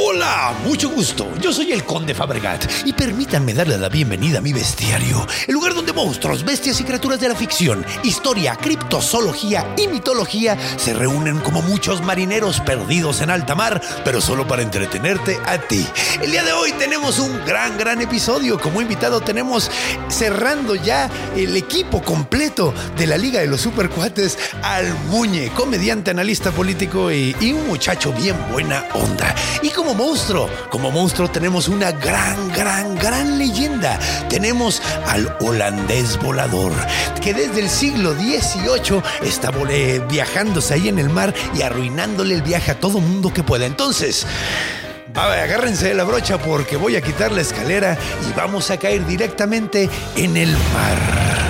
Hola, mucho gusto. Yo soy el Conde Fabregat y permítanme darle la bienvenida a mi bestiario, el lugar donde monstruos, bestias y criaturas de la ficción, historia, criptozoología y mitología se reúnen como muchos marineros perdidos en alta mar, pero solo para entretenerte a ti. El día de hoy tenemos un gran, gran episodio. Como invitado tenemos cerrando ya el equipo completo de la Liga de los Supercuates al Muñe, comediante, analista político y, y un muchacho bien buena onda. Y como monstruo, como monstruo tenemos una gran, gran, gran leyenda. Tenemos al holandés volador, que desde el siglo XVIII está viajándose ahí en el mar y arruinándole el viaje a todo mundo que pueda. Entonces, a agárrense de la brocha porque voy a quitar la escalera y vamos a caer directamente en el mar.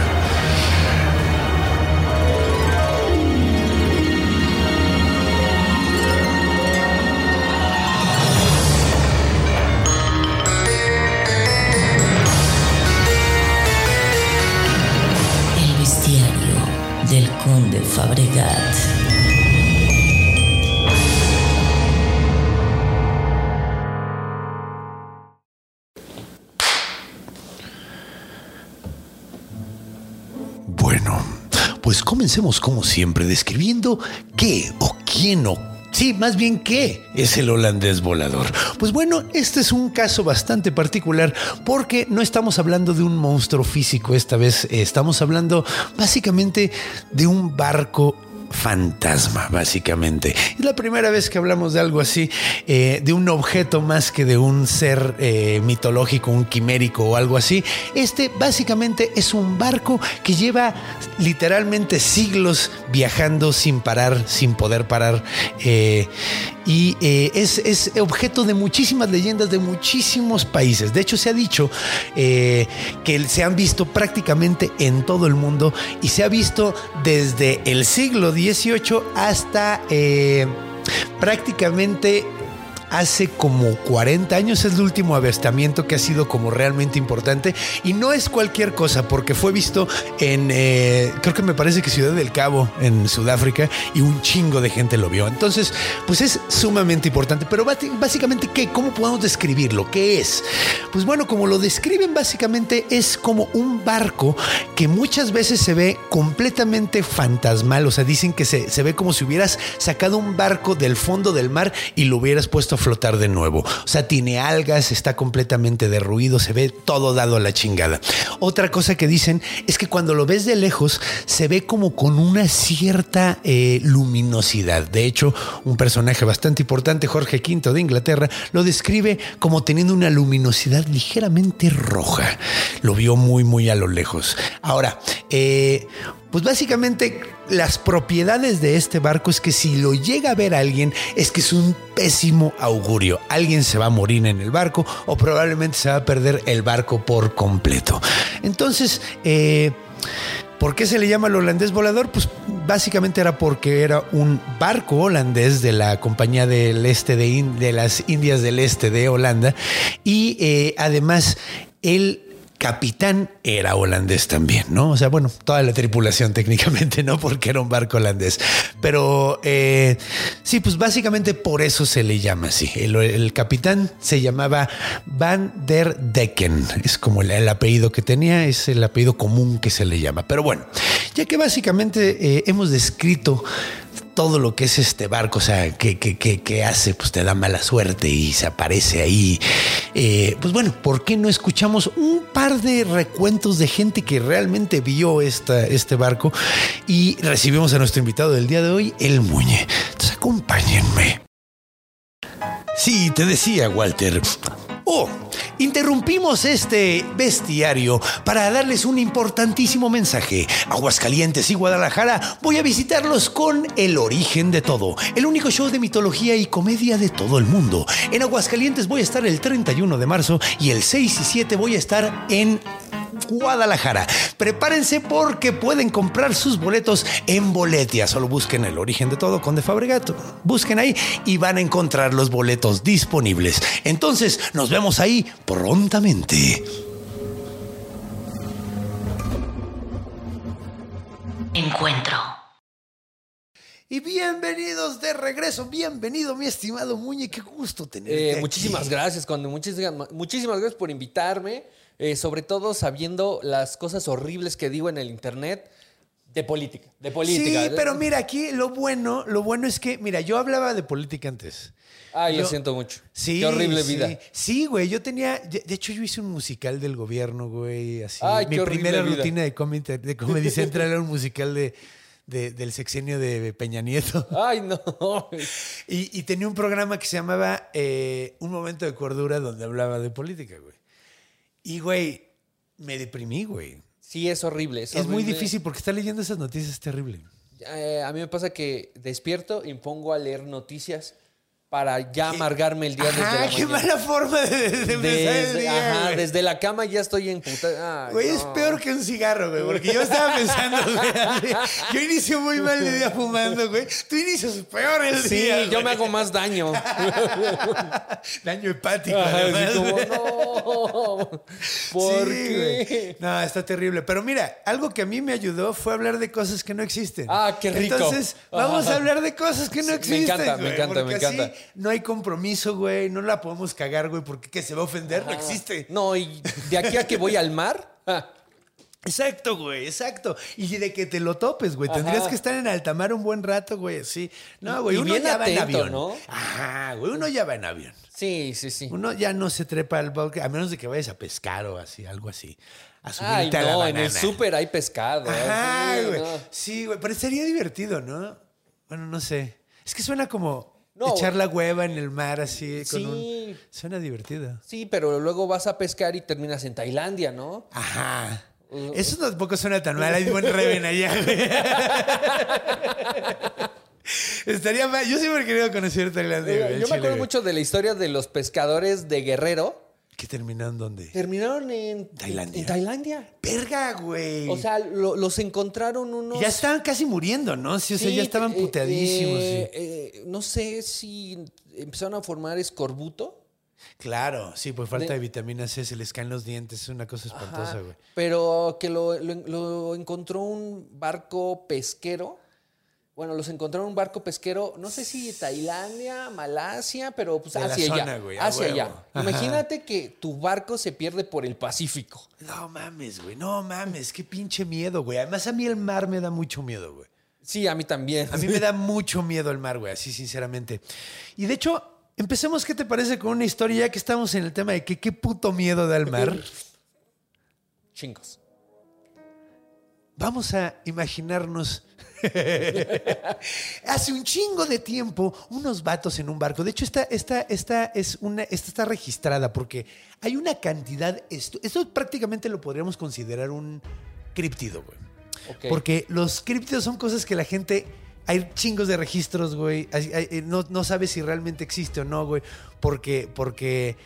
Bueno, pues comencemos como siempre describiendo qué o quién o Sí, más bien qué es el holandés volador. Pues bueno, este es un caso bastante particular porque no estamos hablando de un monstruo físico esta vez, eh, estamos hablando básicamente de un barco fantasma, básicamente. Es la primera vez que hablamos de algo así, eh, de un objeto más que de un ser eh, mitológico, un quimérico o algo así. Este básicamente es un barco que lleva literalmente siglos viajando sin parar, sin poder parar. eh, y eh, es, es objeto de muchísimas leyendas de muchísimos países. De hecho, se ha dicho eh, que se han visto prácticamente en todo el mundo y se ha visto desde el siglo XVIII hasta eh, prácticamente hace como 40 años es el último avistamiento que ha sido como realmente importante. Y no es cualquier cosa porque fue visto en eh, creo que me parece que Ciudad del Cabo en Sudáfrica y un chingo de gente lo vio. Entonces pues es sumamente importante. Pero básicamente qué cómo podemos describirlo qué es pues bueno como lo describen básicamente es como un barco que muchas veces se ve completamente fantasmal. O sea dicen que se, se ve como si hubieras sacado un barco del fondo del mar y lo hubieras puesto flotar de nuevo. O sea, tiene algas, está completamente derruido, se ve todo dado a la chingada. Otra cosa que dicen es que cuando lo ves de lejos se ve como con una cierta eh, luminosidad. De hecho, un personaje bastante importante, Jorge V de Inglaterra, lo describe como teniendo una luminosidad ligeramente roja. Lo vio muy, muy a lo lejos. Ahora, eh, pues básicamente las propiedades de este barco es que si lo llega a ver alguien es que es un pésimo augurio. Alguien se va a morir en el barco o probablemente se va a perder el barco por completo. Entonces, eh, ¿Por qué se le llama el holandés volador? Pues básicamente era porque era un barco holandés de la compañía del este de, las Indias del Este de Holanda y eh, además el capitán era holandés también, ¿no? O sea, bueno, toda la tripulación técnicamente, ¿no? Porque era un barco holandés. Pero eh, sí, pues básicamente por eso se le llama así. El, capitán se llamaba Van der Decken. Es como el, el apellido que tenía, es el apellido común que se le llama. Pero bueno, ya que básicamente eh, hemos descrito todo lo que es este barco, o sea, que, hace, pues te da mala suerte y se aparece ahí. Eh, pues bueno, ¿por qué no escuchamos un par de recuentos de gente que realmente vio esta, este barco? Y recibimos a nuestro invitado del día de hoy, el Muñe. Entonces acompáñenme. Sí, te decía, Walter. Interrumpimos este bestiario para darles un importantísimo mensaje. Aguascalientes y Guadalajara voy a visitarlos con El origen de todo, el único show de mitología y comedia de todo el mundo. En Aguascalientes voy a estar el 31 de marzo y el 6 y 7 voy a estar en Guadalajara. Prepárense porque pueden comprar sus boletos en Boletia. Solo busquen el origen de todo con De Fabregato. Busquen ahí y van a encontrar los boletos disponibles. Entonces, nos vemos ahí prontamente. Encuentro. Y bienvenidos de regreso. Bienvenido, mi estimado Muñe. Qué gusto tenerte. Eh, aquí. muchísimas gracias, cuando muchísimas, muchísimas gracias por invitarme, eh, sobre todo sabiendo las cosas horribles que digo en el internet de política, de política. Sí, pero mira, aquí lo bueno, lo bueno es que, mira, yo hablaba de política antes. Ay, lo siento mucho. Sí. Qué horrible sí. vida. Sí, güey. Yo tenía. De hecho, yo hice un musical del gobierno, güey. Así. Ay, Mi qué primera vida. rutina de Comedy, de Comedy Central era un musical de, de- del sexenio de Peña Nieto. Ay, no. Y, y tenía un programa que se llamaba eh, Un Momento de Cordura, donde hablaba de política, güey. Y, güey, me deprimí, güey. Sí, es horrible. Es, Es muy difícil porque estar leyendo esas noticias es terrible. Eh, a mí me pasa que despierto y me pongo a leer noticias para ya amargarme el día desde Ajá, la qué mañana. mala forma de, de empezar el Desde, día, ajá, güey. desde la cama ya estoy en puta. ay, Güey, es peor que un cigarro, güey, porque yo estaba pensando, güey, yo inicio muy mal el día fumando, güey. Tú inicias peor el Sí, día. yo güey. me hago más daño. Daño hepático, Ajá, además. como, güey. no. ¿Por Sí, qué? güey. No, está terrible. Pero mira, algo que a mí me ayudó fue hablar de cosas que no existen. Ah, qué rico. Entonces, vamos a hablar de cosas que no Sí, me existen. encanta, me encanta, me encanta. No hay compromiso, güey. No la podemos cagar, güey, porque ¿qué se va a ofender? No existe. No, y de aquí a que voy al mar. ah, Exacto, güey, exacto. Y de que te lo topes, güey. Tendrías Ajá. que estar en alta mar un buen rato, güey. Sí. No, güey, Y uno ya va en avión. ¿no? Ajá, güey, uno ya va en avión. Sí, sí, sí. Uno ya no se trepa al bosque, a menos de que vayas a pescar o así, algo así. A subirte Ay, a la no, en el súper hay pescado. Ajá, sí, güey. no. Sí, güey, pero sería divertido, ¿no? Bueno, no sé. Es que suena como No. echar la hueva en el mar así con Sí. un... Suena divertido. Sí, pero luego vas a pescar y terminas en Tailandia, ¿no? Ajá. Uh, Eso tampoco suena tan mal. Hay buen Reven allá, güey. Estaría mal. Yo siempre he querido conocer Tailandia. Yo al me acuerdo mucho de la historia de los pescadores de Guerrero. ¿Qué terminaron dónde? Terminaron en Tailandia. En Tailandia. Verga, güey. O sea, lo- los encontraron unos. ya estaban casi muriendo, ¿no? Sí, o sea, Sí, ya estaban eh, puteadísimos. eh, sí. eh, no sé si empezaron a formar escorbuto. Claro, sí, por falta de, de- vitamina C se les caen los dientes. Es una cosa espantosa, Ajá, güey. Pero que lo, lo- lo encontró un barco pesquero. Bueno, los encontraron un barco pesquero, no sé si Tailandia, Malasia, pero pues De hacia allá. hacia huevo. allá. Ajá. Imagínate que tu barco se pierde por el Pacífico. No mames, güey. No mames. Qué pinche miedo, güey. Además, a mí el mar me da mucho miedo, güey. Sí, a mí también. A mí me da mucho miedo el mar, güey, así sinceramente. Y de hecho, empecemos, ¿qué te parece con una historia ya que estamos en el tema de que qué puto miedo da el mar? Chingos. Vamos a imaginarnos. Hace un chingo de tiempo, unos vatos en un barco. De hecho, esta, esta, esta, es una, esta está registrada porque hay una cantidad. Esto, esto prácticamente lo podríamos considerar un criptido, güey. Porque los críptidos son cosas que la gente. Hay chingos de registros, güey. Eh, no, no sabes si realmente existe o no, güey. Porque, porque,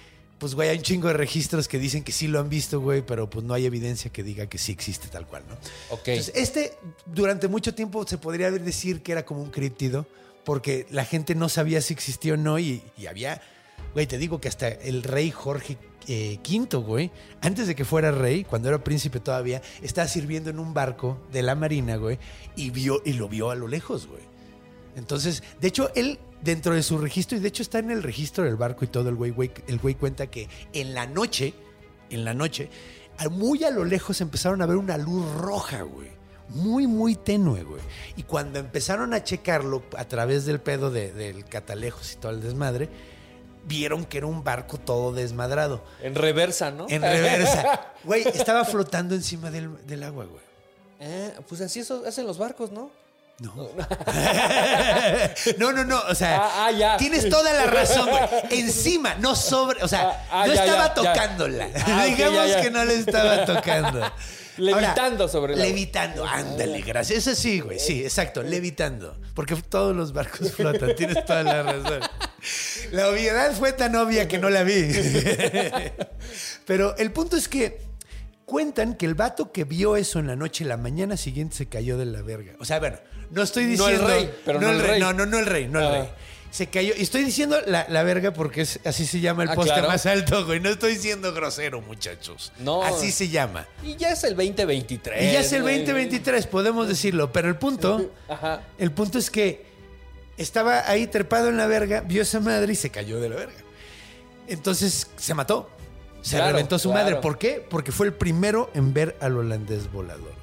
pues, güey, hay un chingo de registros que dicen que sí lo han visto, güey, pero pues no hay evidencia que diga que sí existe tal cual, ¿no? Ok. Entonces, este, durante mucho tiempo se podría decir que era como un críptido, porque la gente no sabía si existía o no, y, y había, güey, te digo que hasta el rey Jorge eh, V, güey, antes de que fuera rey, cuando era príncipe todavía, estaba sirviendo en un barco de la marina, güey, y vio, y lo vio a lo lejos, güey. Entonces, de hecho, él, dentro de su registro, y de hecho está en el registro del barco y todo, el güey, güey, el güey cuenta que en la noche, en la noche, muy a lo lejos empezaron a ver una luz roja, güey. Muy, muy tenue, güey. Y cuando empezaron a checarlo a través del pedo de- del catalejos y todo el desmadre, vieron que era un barco todo desmadrado. En reversa, ¿no? En reversa. Güey, estaba flotando encima del, del agua, güey. Eh, pues así eso hacen los barcos, ¿no? No. no, no, no. O sea, Ah, ah, ya. tienes toda la razón, güey. Encima, no sobre. O sea, Ah, no ya, estaba ya, tocándola. Digamos que no le estaba tocando. Levitando sobre la- Levitando, ándale, gracias. Eso sí, güey. Sí, exacto, levitando. Porque todos los barcos flotan. Tienes toda la razón. La obviedad fue tan obvia que no la vi. Pero el punto es que cuentan que el vato que vio eso en la noche, la mañana siguiente se cayó de la verga. O sea, bueno, no estoy No el diciendo. rey, pero no el rey. No, no, no el rey, no el rey. Se cayó. Y estoy diciendo la, la verga porque es, así se llama el Ah, poste claro. más alto, güey. No estoy siendo grosero, muchachos. No. Así se llama. Y ya es el 2023. Y ya es el güey. 2023, podemos decirlo. Pero el punto, Ajá. el punto es que estaba ahí trepado en la verga, vio esa madre y se cayó de la verga. Entonces se mató. Se Claro, reventó su claro. madre. ¿Por qué? Porque fue el primero en ver al holandés volador.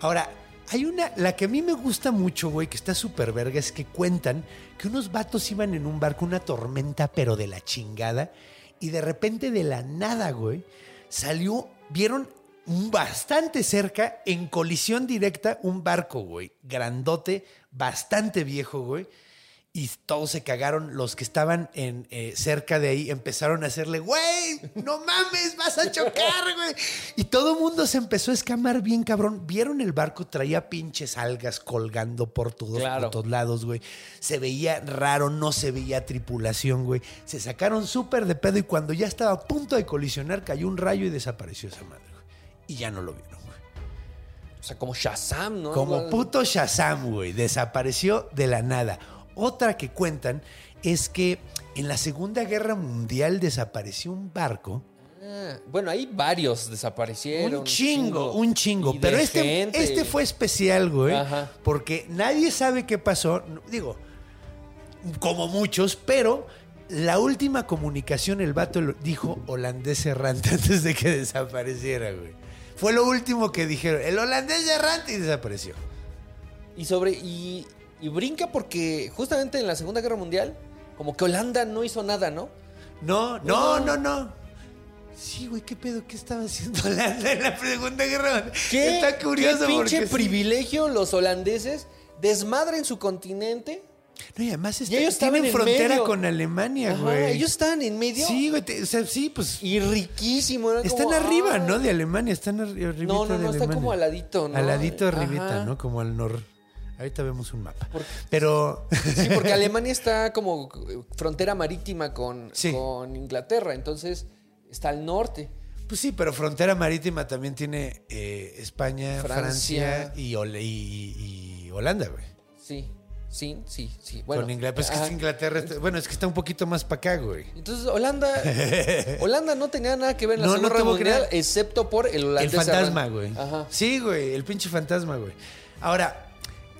Ahora, hay una, la que a mí me gusta mucho, güey, que está súper verga, es que cuentan que unos vatos iban en un barco, una tormenta, pero de la chingada, y de repente de la nada, güey, salió, vieron bastante cerca, en colisión directa, un barco, güey, grandote, bastante viejo, güey. Y todos se cagaron, los que estaban en, eh, cerca de ahí empezaron a hacerle, güey, no mames, vas a chocar, güey. Y todo el mundo se empezó a escamar bien cabrón. Vieron el barco, traía pinches algas colgando por todos, Claro. por todos lados, güey. Se veía raro, no se veía tripulación, güey. Se sacaron súper de pedo y cuando ya estaba a punto de colisionar, cayó un rayo y desapareció esa madre, güey. Y ya no lo vieron, güey. O sea, como Shazam, ¿no? Como puto Shazam, güey. Desapareció de la nada. Otra que cuentan es que en la Segunda Guerra Mundial desapareció un barco. Ah, bueno, ahí varios desaparecieron. Un chingo, un chingo. Pero este, gente. este fue especial, güey. Ajá. Porque nadie sabe qué pasó. Digo, como muchos, pero la última comunicación el vato lo dijo holandés errante antes de que desapareciera, güey. Fue lo último que dijeron. El holandés errante y desapareció. Y sobre. Y, y brinca porque justamente en la Segunda Guerra Mundial, como que Holanda no hizo nada, ¿no? No, no, No. no. Sí, güey, ¿qué pedo? ¿Qué estaba haciendo Holanda en la Segunda Guerra Mundial? ¿Qué, Está curioso qué pinche porque sí. privilegio los holandeses desmadren su continente. No, y además está, ellos tienen estaban en frontera medio. con Alemania, Ajá, güey. ellos estaban en medio. Sí, güey, te- o sea, sí, pues Y riquísimo. están como, arriba, ah. ¿no? De Alemania, están arri- arribita No, no, de no, está como al ladito, ¿no? Al ladito arribita, Ajá. ¿no? Como al nor. Ahorita vemos un mapa. Pero Sí, porque Alemania está como frontera marítima con, Sí. con Inglaterra, entonces está al norte. Pues sí, pero frontera marítima también tiene eh, España, Francia, Francia. y, Hol- y- y Holanda, güey. Sí, sí, sí, sí. Bueno, Con Inglaterra. Pues es que es Inglaterra. está- bueno, es que está un poquito más para acá, güey. Entonces Holanda, Holanda no tenía nada que ver en la No, no Segunda que Mundial, excepto por el El holandés. fantasma, errante. güey. Ajá. Sí, güey, el pinche fantasma, güey. Ahora,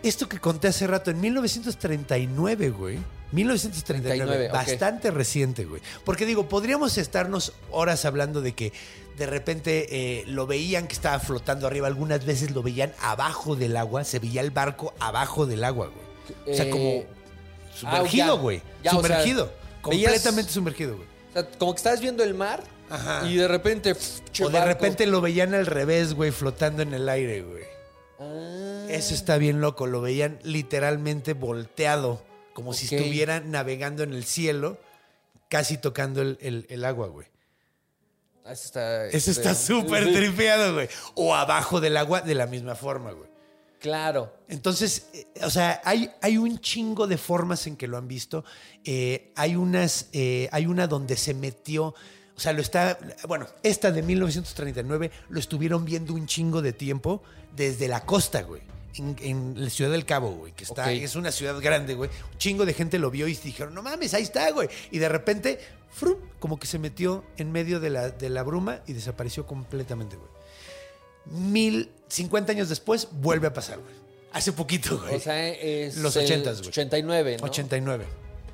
esto que conté hace rato, en 1939, güey. 1939, 39, ok. bastante reciente, güey. Porque digo, podríamos estarnos horas hablando de que de repente eh, lo veían que estaba flotando arriba, algunas veces lo veían abajo del agua, se veía el barco abajo del agua, güey. O sea, Eh, como ah, sumergido, ya. güey. Ya, o sea, sumergido. veías- completamente sumergido, güey. O sea, como que estabas viendo el mar Ajá. y de repente... pf, che O de barco. repente lo veían al revés, güey, flotando en el aire, güey. Ah, Eso está bien loco, lo veían literalmente volteado, como si estuviera navegando en el cielo, casi tocando el, el- el agua, güey. Eso está... Eso está súper Sí. tripeado, güey. O abajo del agua de la misma forma, güey. Claro. Entonces, eh, o sea, hay, hay un chingo de formas en que lo han visto. Eh, hay unas, eh, hay una donde se metió, o sea, lo está, bueno, esta de 1939 lo estuvieron viendo un chingo de tiempo desde la costa, güey. En, en la ciudad del Cabo, güey, que está, es una ciudad grande, güey. Un chingo de gente lo vio y dijeron, no mames, ahí está, güey. Y de repente, frum, como que se metió en medio de la, de la bruma y desapareció completamente, güey. Mil, 50 años después, vuelve a pasar, güey. Hace poquito, güey. O sea, es Los el 80s, güey. 89, ¿no? 89.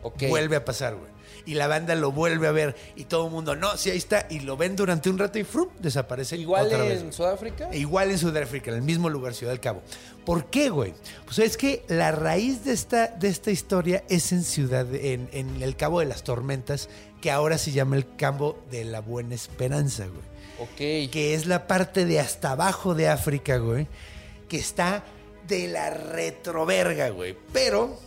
Ok. Vuelve a pasar, güey. Y la banda lo vuelve a ver y todo el mundo, no, sí, ahí está. Y lo ven durante un rato y frum, desaparece. Igual otra en vez. Sudáfrica. E Igual en Sudáfrica, en el mismo lugar, Ciudad del Cabo. ¿Por qué, güey? Pues es que la raíz de esta, de esta historia es en Ciudad, en, en el Cabo de las Tormentas, que ahora se llama el Cabo de la Buena Esperanza, güey Ok. que es la parte de hasta abajo de África, güey, que está de la retroverga, güey. Pero,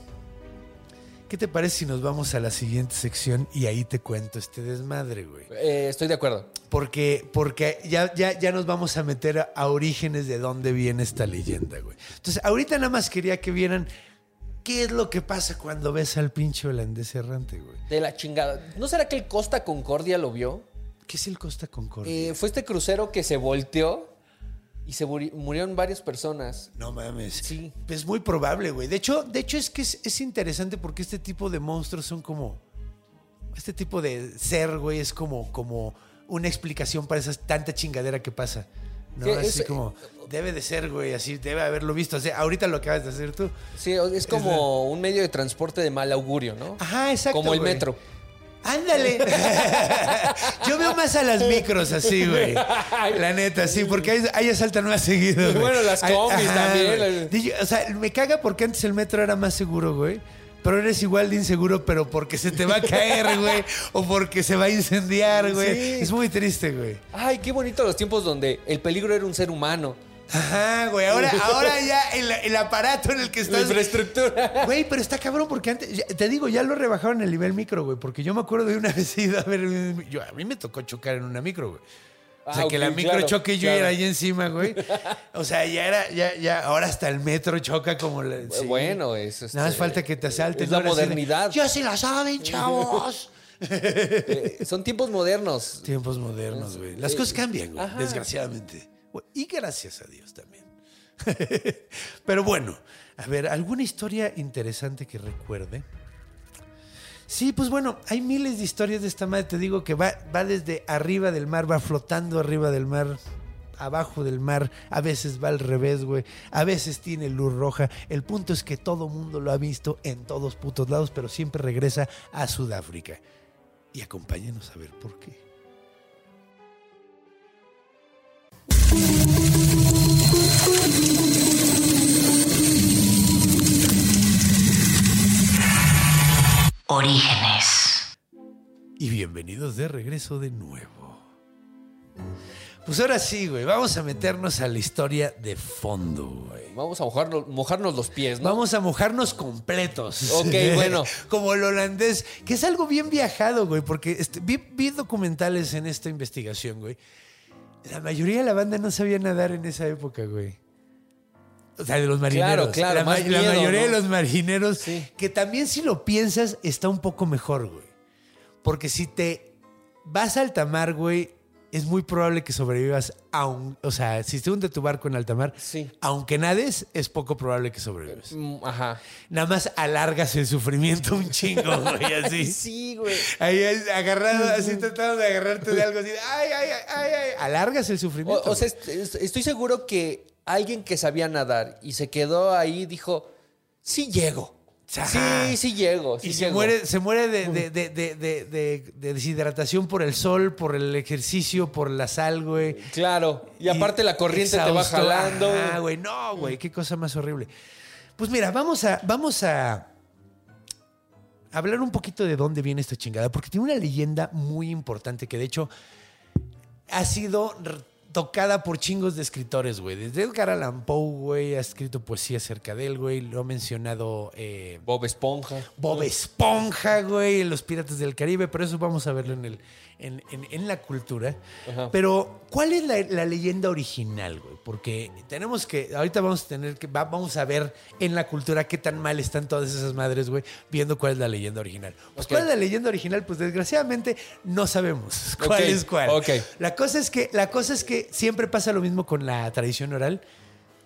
¿qué te parece si nos vamos a la siguiente sección y ahí te cuento este desmadre, güey? Eh, estoy de acuerdo. Porque, porque ya, ya, ya nos vamos a meter a, a orígenes de dónde viene esta leyenda, güey. Entonces, ahorita nada más quería que vieran qué es lo que pasa cuando ves al pinche holandés errante, güey. De la chingada. ¿No será que el Costa Concordia lo vio? ¿Qué es el Costa Concordia? Eh, fue este crucero que se volteó y se muri- murieron varias personas. No mames. Sí. Es muy probable, güey. De hecho, de hecho es que es, es interesante porque este tipo de monstruos son como. Este tipo de ser, güey, es como, como una explicación para esa tanta chingadera que pasa. ¿no? Que Así es- como, debe de ser, güey, así, debe haberlo visto. O sea, ahorita lo acabas de hacer tú. Sí, es como un medio de transporte de mal augurio, ¿no? Ajá, exacto. Como el güey. metro. Ándale. Yo veo más a las micros así, güey. La neta, sí, porque ahí, ahí asaltan más seguido, güey. Bueno, las Ay, combis también. güey. O sea, me caga porque antes el metro era más seguro, güey. Pero eres igual de inseguro, pero porque se te va a caer, güey. o porque se va a incendiar, güey. Sí. Es muy triste, güey. Ay, qué bonito los tiempos donde el peligro era un ser humano. Ajá, güey. Ahora, ahora ya el, el aparato en el que La estás. infraestructura. Güey, pero está cabrón porque antes, ya- te digo, ya lo rebajaron el nivel micro, güey. Porque yo me acuerdo de una vez ido a ver, yo, a mí me tocó chocar en una micro, güey. O sea, Ah, que la micro claro, choque y yo claro. era ahí encima, güey. O sea, ya era, ya, ya, ahora hasta el metro choca como la. sí. Bueno, es Nada más este, falta que te asalten. es la modernidad. Yo sí la saben, chavos. Eh, Son tiempos modernos. Tiempos modernos, güey. Las cosas cambian, güey, desgraciadamente. Y gracias a Dios también. Pero bueno, a ver, ¿alguna historia interesante que recuerde? Sí, pues bueno, hay miles de historias de esta madre. Te digo que va, va desde arriba del mar, va flotando arriba del mar, abajo del mar. A veces va al revés, güey. A veces tiene luz roja. El punto es que todo mundo lo ha visto en todos putos lados, pero siempre regresa a Sudáfrica. Y acompáñenos a ver por qué. Orígenes. Y bienvenidos de regreso de nuevo. Pues ahora sí, güey, vamos a meternos a la historia de fondo, güey. Vamos a mojarnos, mojarnos los pies, ¿no? Vamos a mojarnos completos. Ok, bueno. Como el holandés, que es algo bien viajado, güey, porque este, vi, vi documentales en esta investigación, güey. La mayoría de la banda no sabía nadar en esa época, güey. O sea, de los marineros. Claro, claro, La, ma- más la miedo, mayoría de los marineros, Sí. que también si lo piensas, está un poco mejor, güey. Porque si te vas a alta mar, güey, es muy probable que sobrevivas o sea, si te hunde tu barco en alta mar, Sí. aunque nades, es poco probable que sobrevivas. Mm, Ajá. Nada más alargas el sufrimiento un chingo, güey, así. Sí, güey. Ahí agarrado, así tratando de agarrarte de algo así. Ay, ay, ay, ay, ay. Alargas el sufrimiento. o sea, güey. est- est- estoy seguro que alguien que sabía nadar y se quedó ahí dijo, sí llego. Sí, sí llego. Sí y se llego". muere, se muere de, de- de- de- de- de- de deshidratación por el sol, por el ejercicio, por la sal, güey. Claro. Y aparte la corriente te va jalando. Ah, güey, no, güey, qué cosa más horrible. Pues mira, vamos a, vamos a hablar un poquito de dónde viene esta chingada, porque tiene una leyenda muy importante que de hecho ha sido tocada por chingos de escritores, güey. Desde Edgar Allan Poe, güey, ha escrito poesía acerca de él, güey. Lo ha mencionado eh, Bob Esponja. Bob Esponja, güey, Los Piratas del Caribe, pero eso vamos a verlo en, el, en, en- en la cultura. Ajá. Pero, ¿cuál es la, la leyenda original, güey? Porque tenemos que, ahorita vamos a tener que, va- vamos a ver en la cultura qué tan mal están todas esas madres, güey, viendo cuál es la leyenda original. Pues. ¿cuál es la leyenda original? Pues, desgraciadamente, no sabemos cuál es cuál. ok. La cosa es que, la cosa es que siempre pasa lo mismo con la tradición oral.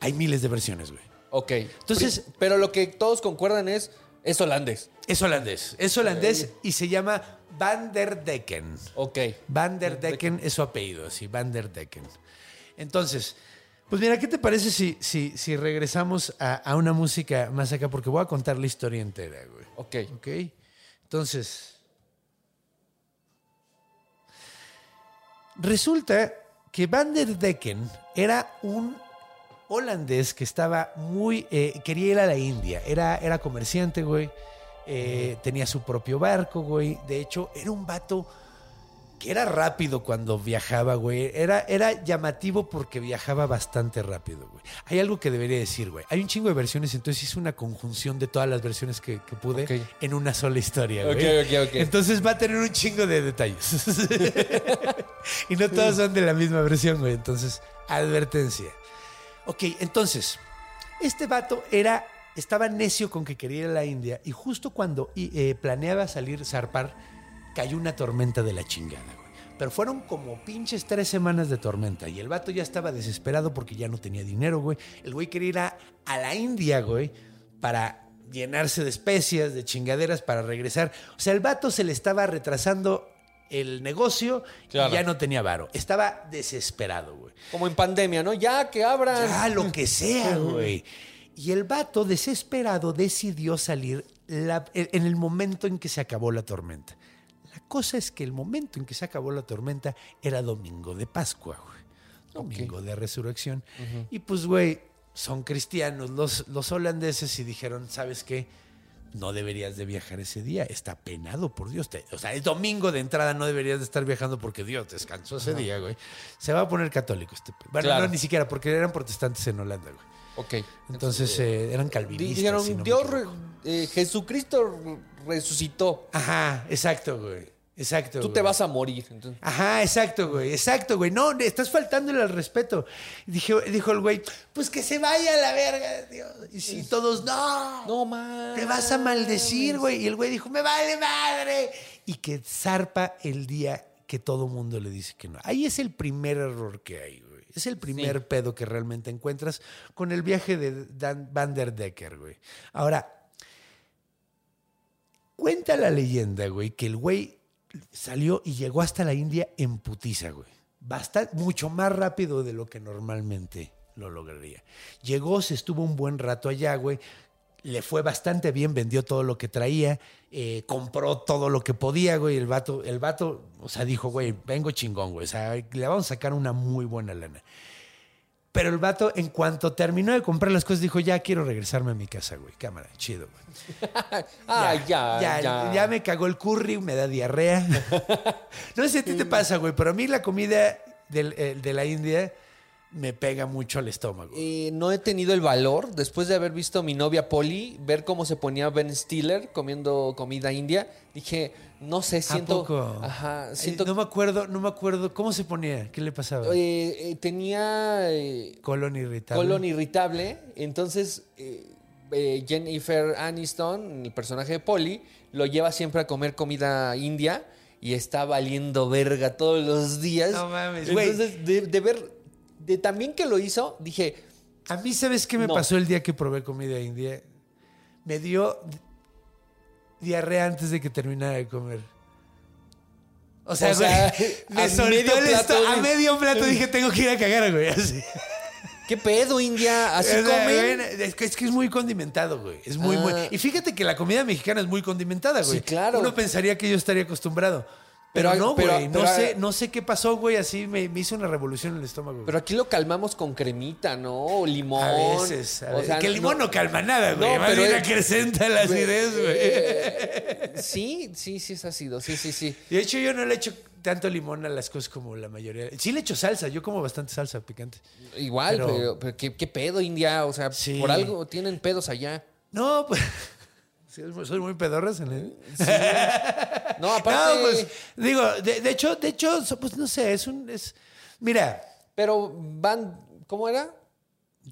Hay miles de versiones, güey. Ok. Entonces- pero lo que todos concuerdan es, es holandés. Es holandés. Es holandés y se llama Van der Decken. Ok. Van der Decken es su apellido, sí, Van der Decken. Entonces, pues mira, ¿qué te parece si, si, si regresamos a, a una música más acá? Porque voy a contar la historia entera, güey. Ok. ¿Ok? Entonces, resulta que Van der Decken era un holandés que estaba muy, eh, quería ir a la India, era, era comerciante, güey, eh, tenía su propio barco, güey, de hecho era un vato que era rápido cuando viajaba, güey. Era, era llamativo porque viajaba bastante rápido, güey. Hay algo que debería decir, güey. Hay un chingo de versiones, entonces hice una conjunción de todas las versiones que, que pude en una sola historia, güey. ok, ok. Entonces va a tener un chingo de detalles. y no todas son de la misma versión, güey. Entonces, advertencia. Ok, entonces, este vato era, estaba necio con que quería ir a la India y justo cuando eh, planeaba salir, zarpar, cayó una tormenta de la chingada, güey. Pero fueron como pinches tres semanas de tormenta y el vato ya estaba desesperado porque ya no tenía dinero, güey. El güey quería ir a, a la India, güey, para llenarse de especias, de chingaderas, para regresar. O sea, el vato se le estaba retrasando el negocio Claro. y ya no tenía varo. Estaba desesperado, güey. Como en pandemia, ¿no? Ya que abran. Ya, lo que sea, güey. Y el vato, desesperado, decidió salir la- en el momento en que se acabó la tormenta. La cosa es que el momento en que se acabó la tormenta era domingo de Pascua, güey. Domingo de resurrección. Y pues, güey, son cristianos los, los holandeses y dijeron, ¿sabes qué? No deberías de viajar ese día. Está penado por Dios. Te- o sea, es domingo de entrada, no deberías de estar viajando porque Dios descansó ese día, güey. Se va a poner católico este. Bueno, Claro. no, ni siquiera, porque eran protestantes en Holanda, güey. Ok. Entonces eh, eran calvinistas. Dijeron, si no me Dios, re- eh, Jesucristo resucitó. Ajá, exacto, güey. Exacto. Tú güey. te vas a morir. Entonces, Ajá, exacto, güey, exacto, güey. No, estás faltándole al respeto. Dijo, dijo el güey, pues que se vaya a la verga, Dios. Y si todos, no, no más. te vas a maldecir, güey. Y el güey dijo, me vale madre. Y que zarpa el día que todo mundo le dice que no. Ahí es el primer error que hay, güey. Es el primer pedo que realmente encuentras con el viaje de Dan Van der Decker, güey. Ahora, cuenta la leyenda, güey, que el güey salió y llegó hasta la India en putiza, güey. Bastante, mucho más rápido de lo que normalmente lo lograría. Llegó, se estuvo un buen rato allá, güey. Le fue bastante bien, vendió todo lo que traía, eh, compró todo lo que podía, güey. El vato, el vato, o sea, dijo, güey, vengo chingón, güey. O sea, le vamos a sacar una muy buena lana. Pero el vato, en cuanto terminó de comprar las cosas, dijo, ya quiero regresarme a mi casa, güey. Cámara, chido, güey. Ah, ya, ya. ya, ya me cagó el curry, me da diarrea. no sé si a ti te pasa, güey, pero a mí la comida del- eh, de la India me pega mucho al estómago. Eh, no he tenido el valor, después de haber visto a mi novia Polly, ver cómo se ponía Ben Stiller comiendo comida india, dije, no sé, siento... ¿A poco? Ajá, Eh, siento... no me acuerdo, no me acuerdo. ¿Cómo se ponía? ¿Qué le pasaba? eh, eh, tenía eh, colon irritable. colon irritable, entonces eh, eh, Jennifer Aniston, el personaje de Polly, lo lleva siempre a comer comida india y está valiendo verga todos los días. No mames, güey. Entonces, de, de ver, de también que lo hizo, dije, A mí, ¿sabes qué me No. pasó el día que probé comida india? Me dio di- diarrea antes de que terminara de comer. O sea, O sea, güey, me a soltó medio el plato, a medio plato dije, tengo que ir a cagar, güey. Así. ¿qué pedo, India? ¿Así O sea, comen? güey, Es que, es que es muy condimentado, güey. Es muy, Ah. muy. Y fíjate que la comida mexicana es muy condimentada, güey. Sí, claro. Uno pensaría que yo estaría acostumbrado. Pero, Pero- no, güey. No, sé, no sé qué pasó, güey. Así me, me hizo una revolución en el estómago. Pero aquí lo calmamos con cremita, ¿no? O limón. a veces. a O veces. sea, que el limón no, calma nada, güey. No, Más pero bien acrecenta la acidez, güey. Sí, sí, sí es ácido. Sí, sí, sí. De hecho, yo no le echo tanto limón a las cosas como la mayoría. Sí le echo salsa. Yo como bastante salsa picante. Igual, Pero- pero, pero ¿qué, qué pedo, India? O sea, Sí. por algo tienen pedos allá. No, pues... sí, soy muy pedorras en el... No, aparte. No, pues, digo, de, de hecho, de hecho, pues no sé, es un, es, mira, Pero van. ¿Cómo era?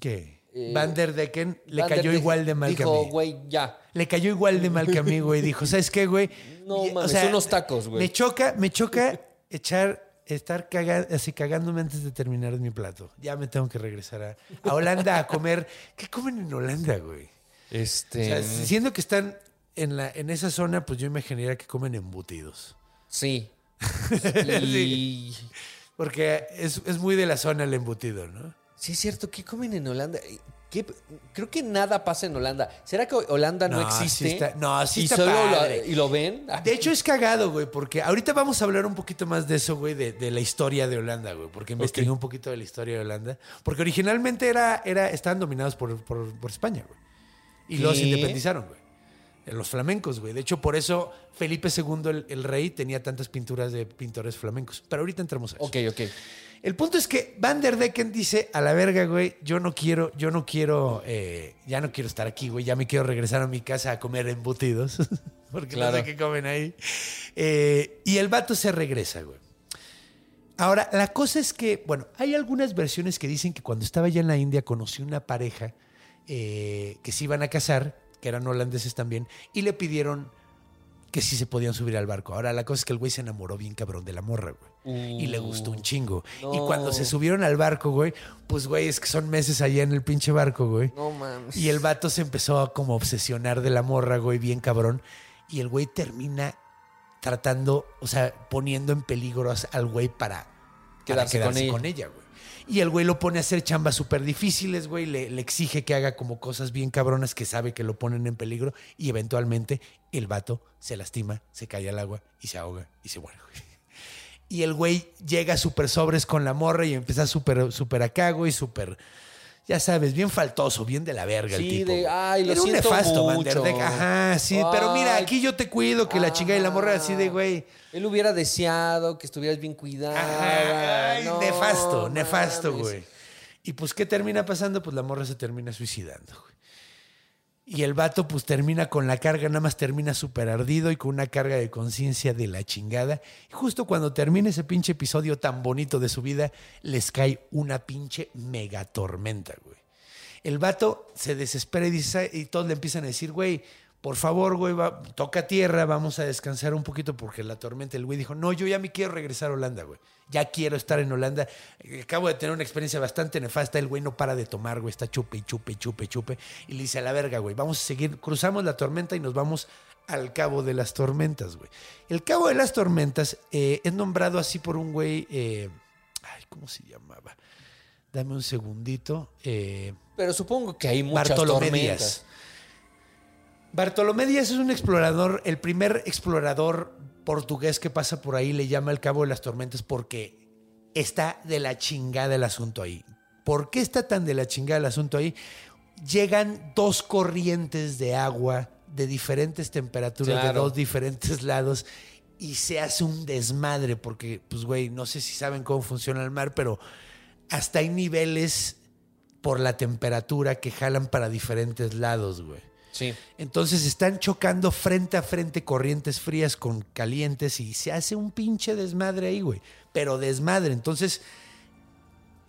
¿qué? Eh, Van der Decken le Van cayó igual de mal que a Dijo, mí. güey, ya. Le cayó igual de mal que a mí, güey. Dijo, ¿sabes qué, güey? No Y, o mames, sea, unos tacos, güey. Me choca, me choca echar, estar caga- así cagándome antes de terminar mi plato. Ya me tengo que regresar a, a Holanda a comer. ¿Qué comen en Holanda, güey? O Este. sea, siendo que están en, la, en esa zona, pues yo imaginaría que comen embutidos. sí. Y. Porque es, es muy de la zona el embutido, ¿no? Sí, es cierto. ¿Qué comen en Holanda? ¿Qué- Creo que nada pasa en Holanda. ¿Será que Holanda no, No, sí existe? está- no, sí y está solo lo-. ¿Y lo ven? De hecho, es cagado, güey, porque ahorita vamos a hablar un poquito más de eso, güey, de, de la historia de Holanda, güey, porque investigué un poquito de la historia de Holanda. Porque originalmente era, era, estaban dominados por, por, por España, güey. Y los independizaron, güey. los flamencos, güey. De hecho, por eso Felipe II, el, el rey, tenía tantas pinturas de pintores flamencos. Pero ahorita entramos a eso. Ok, ok. El punto es que Van der Decken dice, a la verga, güey, yo no quiero, yo no quiero, eh, ya no quiero estar aquí, güey, ya me quiero regresar a mi casa a comer embutidos, porque Claro. no sé qué comen ahí. Eh, y el vato se regresa, güey. Ahora, la cosa es que, bueno, hay algunas versiones que dicen que cuando estaba ya en la India conoció una pareja eh, que se iban a casar, que eran holandeses también, y le pidieron que sí se podían subir al barco. Ahora, la cosa es que el güey se enamoró bien cabrón de la morra, güey. y le gustó un chingo. Y cuando se subieron al barco, güey, pues, güey, es que son meses allá en el pinche barco, güey. No mames. Y el vato se empezó a como obsesionar de la morra, güey, bien cabrón. Y el güey termina tratando, o sea, poniendo en peligro a- al güey para para Quedarse con ella. con ella, güey. Y el güey lo pone a hacer chambas súper difíciles, güey. Le, exige que haga como cosas bien cabronas que sabe que lo ponen en peligro. Y eventualmente el vato se lastima, se cae al agua y se ahoga y se muere. Y el güey llega súper sobres con la morra y empieza súper súper acá, güey, súper, ya sabes, bien faltoso, bien de la verga el tipo. de. "Ay, lo Era un nefasto, Van mucho". Deck. Ajá, sí, pero mira, aquí yo te cuido, que la chica y la morra así de, güey. Él hubiera deseado que estuvieras bien cuidada. Ajá, ay, No nefasto, nefasto, mames. güey. Y pues, ¿qué termina pasando? Pues la morra se termina suicidando, güey. Y el vato, pues termina con la carga, nada más termina súper ardido y con una carga de conciencia de la chingada. Y justo cuando termina ese pinche episodio tan bonito de su vida, les cae una pinche mega tormenta, güey. El vato se desespera y, dice, y todos le empiezan a decir, güey, por favor, güey, va- toca tierra, vamos a descansar un poquito porque la tormenta. El güey dijo, no, yo ya me quiero regresar a Holanda, güey. Ya quiero estar en Holanda. Acabo de tener una experiencia bastante nefasta. El güey no para de tomar, güey. Está chupe y chupe y chupe y chupe. Y le dice a la verga, güey, vamos a seguir. Cruzamos la tormenta y nos vamos al Cabo de las Tormentas, güey. El Cabo de las Tormentas eh, es nombrado así por un güey. eh, ay, ¿cómo se llamaba? Dame un segundito. Eh, Pero supongo que hay muchas Bartolomé tormentas. Díaz. Bartolomé Díaz es un explorador, el primer explorador portugués que pasa por ahí le llama el Cabo de las Tormentas porque está de la chingada el asunto ahí. ¿Por qué está tan de la chingada el asunto ahí? Llegan dos corrientes de agua de diferentes temperaturas, de dos diferentes lados, y se hace un desmadre porque, pues, güey, no sé si saben cómo funciona el mar, pero hasta hay niveles por la temperatura que jalan para diferentes lados, güey. Sí. Entonces están chocando frente a frente corrientes frías con calientes y se hace un pinche desmadre ahí, güey. Pero desmadre. Entonces,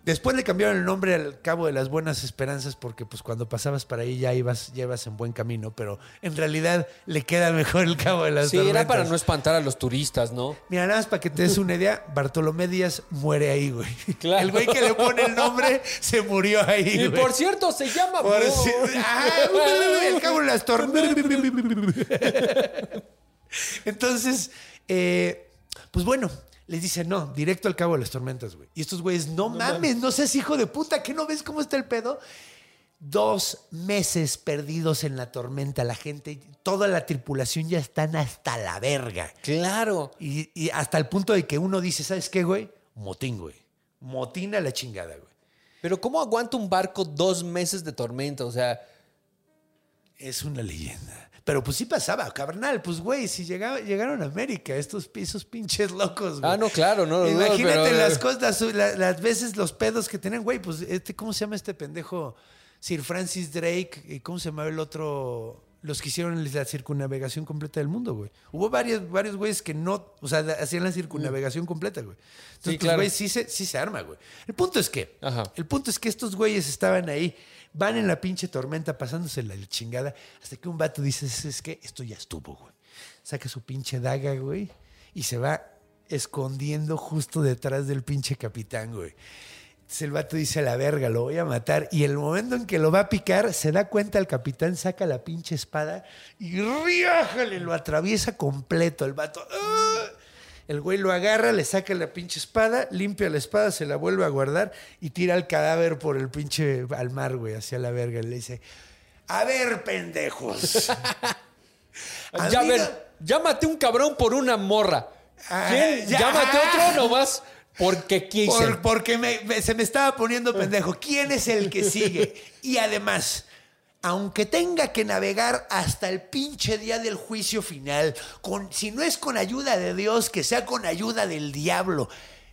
después le cambiaron el nombre al Cabo de las Buenas Esperanzas porque pues cuando pasabas para ahí ya ibas, ya ibas en buen camino, pero en realidad le queda mejor el Cabo de las Sí, era para no espantar a los turistas, ¿no? Mira, nada más para que te des una idea, Bartolomé Díaz muere ahí, güey. Claro. El güey que le pone el nombre se murió ahí, Y güey. por cierto, se llama... Por si- Ah, el cabo de las tormentas. Entonces, eh, pues bueno, les dice no, directo al cabo de las tormentas, güey. Y estos güeyes, no, mames, no seas hijo de puta, ¿qué no ves cómo está el pedo? Dos meses perdidos en la tormenta, la gente, toda la tripulación ya están hasta la verga. Claro. Y, y hasta el punto de que uno dice, ¿sabes qué, güey? Motín, güey. Motín a la chingada, güey. Pero ¿cómo aguanta un barco dos meses de tormenta? O sea, Es una leyenda. Pero pues sí pasaba, carnal. Pues, güey, si llegaba- llegaron a América, estos esos pinches locos, güey. Ah, no, claro, no Imagínate pero- las cosas, la- las veces, los pedos que tenían, güey. Pues, este, ¿cómo se llama este pendejo? Sir Francis Drake. ¿y ¿Cómo se llamaba el otro? Los que hicieron la circunnavegación completa del mundo, güey. Hubo varios, varios güeyes que no, o sea, hacían la circunnavegación completa, güey. Entonces, Sí, pues, claro. güey, sí se, sí se arma, güey. El punto es que, Ajá. el punto es que estos güeyes estaban ahí, van en la pinche tormenta, pasándose la chingada, hasta que un vato dice, es que esto ya estuvo, güey. Saca su pinche daga, güey, y se va escondiendo justo detrás del pinche capitán, güey. Entonces el vato dice la verga, lo voy a matar. Y el momento en que lo va a picar, se da cuenta el capitán, saca la pinche espada y riájale, lo atraviesa completo. El vato. ¡ah! El güey lo agarra, le saca la pinche espada, limpia la espada, se la vuelve a guardar y tira el cadáver por el pinche al mar, güey, hacia la verga. Y le dice: A ver, pendejos. A ya mí ver, no- maté un cabrón por una morra. Ah, ¿Quién? ya. Ya, maté otro nomás porque quise. Por- porque me- me- se me estaba poniendo pendejo. ¿Quién es el que sigue? Y además, aunque tenga que navegar hasta el pinche día del juicio final, con, si no es con ayuda de Dios, que sea con ayuda del diablo.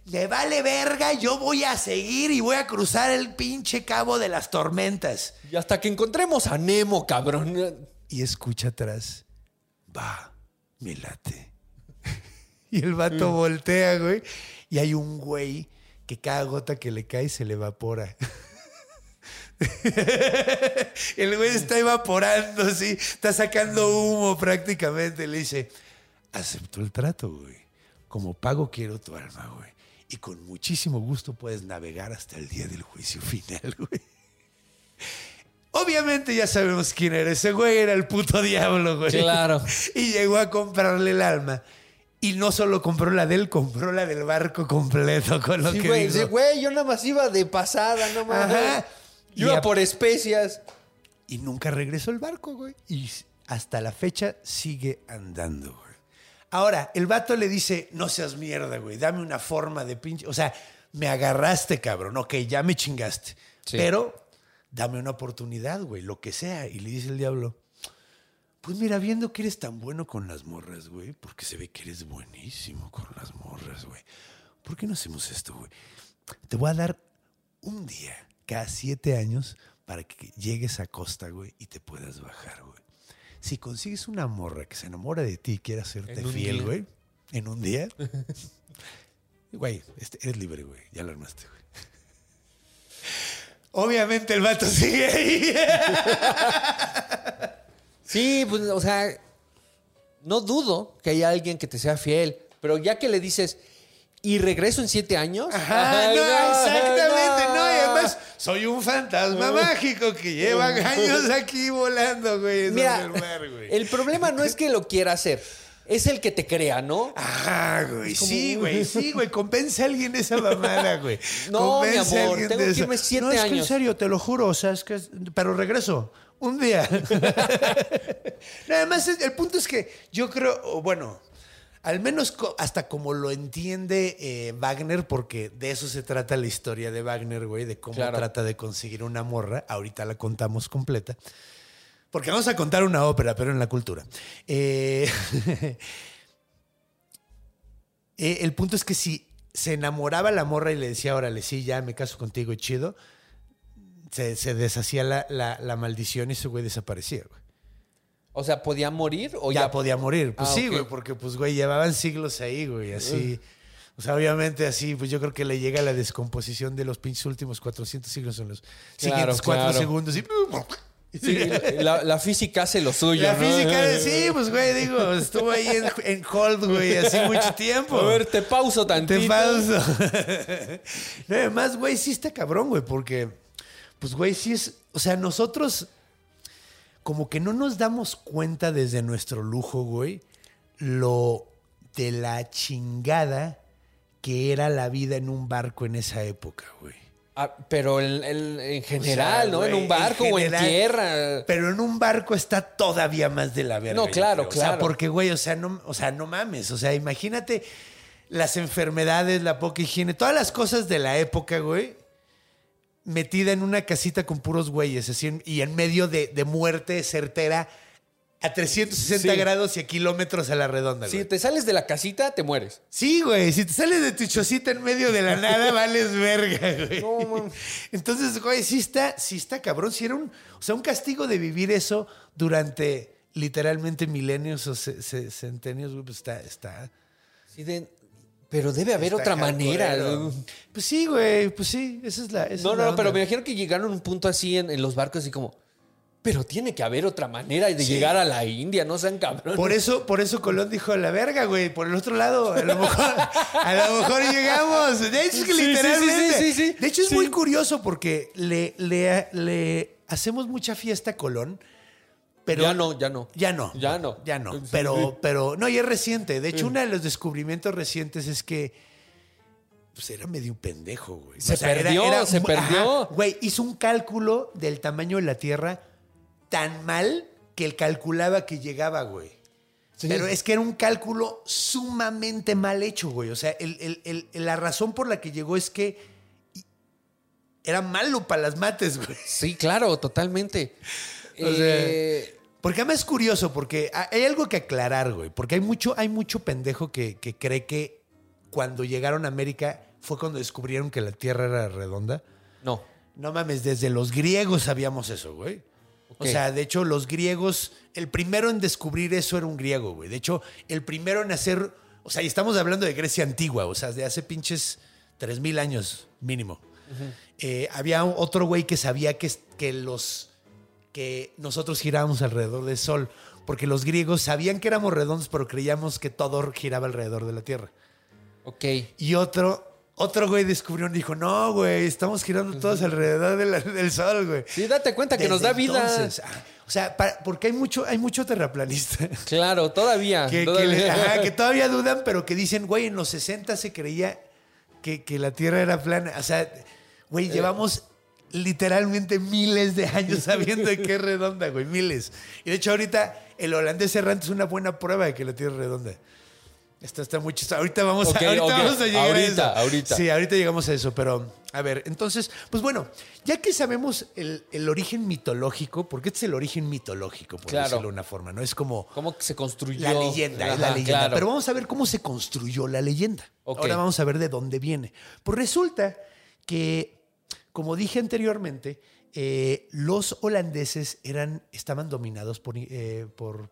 Le vale verga, yo voy a seguir y voy a cruzar el pinche cabo de las tormentas. Y hasta que encontremos a Nemo, cabrón. Y escucha atrás, va, me late. y el vato voltea, güey, y hay un güey que cada gota que le cae se le evapora. el güey está evaporando, sí, está sacando humo prácticamente. Le dice, acepto el trato, güey. Como pago quiero tu alma, güey. Y con muchísimo gusto puedes navegar hasta el día del juicio final, güey. Obviamente ya sabemos quién era. Ese güey era el puto diablo, güey. Claro. Y llegó a comprarle el alma. Y no solo compró la de él, compró la del barco completo con lo Sí, que güey, dijo. güey, yo nada más iba de pasada, no. Ajá. Iba por especias. Y nunca regresó el barco, güey. Y hasta la fecha sigue andando, güey. Ahora, el vato le dice, no seas mierda, güey. Dame una forma de pinche... O sea, me agarraste, cabrón. Ok, ya me chingaste. Sí. Pero dame una oportunidad, güey. Lo que sea. Y le dice el diablo, pues mira, viendo que eres tan bueno con las morras, güey. Porque se ve que eres buenísimo con las morras, güey. ¿Por qué no hacemos esto, güey? Te voy a dar un día cada siete años para que llegues a costa, güey, y te puedas bajar, güey. Si consigues una morra que se enamora de ti y quiere hacerte fiel, día. güey, en un día, güey, este, eres libre, güey, ya lo armaste, güey. Obviamente el vato sigue ahí. Sí, pues, o sea, no dudo que haya alguien que te sea fiel, pero ya que le dices, y regreso en siete años. Ajá, Ay, no, exactamente, no. Soy un fantasma mágico que lleva años aquí volando, güey, Mira, el mar, güey. el problema no es que lo quiera hacer, es el que te crea, ¿no? Ah, güey, como- sí, güey, sí, güey, convence a alguien de esa mamada, güey. No, mi Convence a amor, tengo que irme siete no, es que en años. serio, te lo juro, o sea, es que, pero regreso, un día. No, Además, es- el punto es que yo creo, bueno, al menos hasta como lo entiende eh, Wagner, porque de eso se trata la historia de Wagner, güey, de cómo Claro. trata de conseguir una morra. Ahorita la contamos completa. Porque vamos a contar una ópera, pero en la cultura. Eh, eh, el punto es que si se enamoraba la morra y le decía, órale, sí, ya me caso contigo chido, se, se deshacía la, la- la maldición y ese güey desaparecía, güey. O sea, ¿podía morir o ya, ya, podía morir. Pues Ah, sí, güey, porque pues, güey, llevaban siglos ahí, güey, así. O sea, obviamente así, pues yo creo que le llega la descomposición de los pinches últimos 400 siglos en los siguientes cuatro claro. segundos. Y, Sí, la, la física hace lo suyo. la ¿no? física sí, pues güey, digo, estuvo ahí en, en hold, güey, así mucho tiempo. A ver, te pauso tantito. Te pauso. no, además, güey, sí está cabrón, güey, porque, pues, güey, sí es. O sea, nosotros, como que no nos damos cuenta desde nuestro lujo, güey, lo de la chingada que era la vida en un barco en esa época, güey. Ah, pero en, en- en general, O sea, ¿no? en un barco en o en tierra. Pero en un barco está todavía más de la verga. No, claro, creo. O sea, claro. porque, güey, o sea, no, o sea, no mames. O sea, imagínate las enfermedades, la poca higiene, todas las cosas de la época, güey, metida en una casita con puros güeyes, así, en- y en medio de, de muerte certera a 360 Sí. grados y a kilómetros a la redonda, Si güey. te sales de la casita, te mueres. Sí, güey. Si te sales de tu chocita en medio de la nada, vales verga, güey. No, man. Entonces, güey, sí está, sí está cabrón. Si era un, o sea, un castigo de vivir eso durante literalmente milenios o ce- ce- centenios, güey, pues está, está. Sí, de- pero debe haber otra manera. Pues sí, güey, pues sí, esa es la. esa No, es no, la no, pero me imagino que llegaron a un punto así en, en los barcos, así como, pero tiene que haber otra manera de llegar a la India, no sean cabrones. Por eso, por eso Colón dijo la verga, güey. Por el otro lado, a lo mejor, a lo mejor llegamos. De hecho, es que Sí, literalmente. sí, sí, sí, sí. De hecho, es muy curioso porque le, le, le hacemos mucha fiesta a Colón. Pero ya no, ya no. Ya no. Ya no. Ya no. Pero, pero, no, y es reciente. De hecho, uno de los descubrimientos recientes es que. Pues era medio pendejo, güey. Se perdió, se perdió. Güey, hizo un cálculo del tamaño de la Tierra tan mal que él calculaba que llegaba, güey. Sí. Pero es que era un cálculo sumamente mal hecho, güey. O sea, el- el- el- la razón por la que llegó es que era malo para las mates, güey. Sí, claro, totalmente. O sea, Eh, porque además es curioso, porque ha- hay algo que aclarar, güey. Porque hay mucho, hay mucho pendejo que, que cree que cuando llegaron a América fue cuando descubrieron que la Tierra era redonda. no. No mames, desde los griegos sabíamos eso, güey. O sea, de hecho, los griegos, el primero en descubrir eso era un griego, güey. De hecho, el primero en hacer, o sea, y estamos hablando de Grecia antigua, o sea, de hace pinches 3000 años mínimo. Eh, había otro güey que sabía que, que los que nosotros girábamos alrededor del sol, porque los griegos sabían que éramos redondos, pero creíamos que todo giraba alrededor de la Tierra. Ok. Y otro, otro güey descubrió y dijo, no, güey, estamos girando todos alrededor de la- del sol, güey. Sí, date cuenta que nos da vida. entonces, ah, o sea, para- porque hay mucho, hay mucho terraplanista. Claro, todavía. Que, que todavía. le- ajá, que todavía dudan, pero que dicen, güey, en los 60 se creía que, que la Tierra era plana. O sea, güey, Eh. llevamos literalmente miles de años sabiendo de que es redonda, güey, miles. Y de hecho ahorita el holandés errante es una buena prueba de que la Tierra es redonda. Esto está muy chistoso. Ahorita vamos, a, ahorita vamos a llegar Ahorita, a eso. ahorita. Sí, ahorita llegamos a eso, pero a ver, entonces, pues bueno, ya que sabemos el, el origen mitológico, porque este es el origen mitológico, por Claro. decirlo de una forma, ¿no? Es como ¿Cómo se construyó? la leyenda, es la leyenda. claro. Pero vamos a ver cómo se construyó la leyenda. Ahora vamos a ver de dónde viene. Pues resulta que, como dije anteriormente, eh, los holandeses eran, estaban dominados por, eh, por,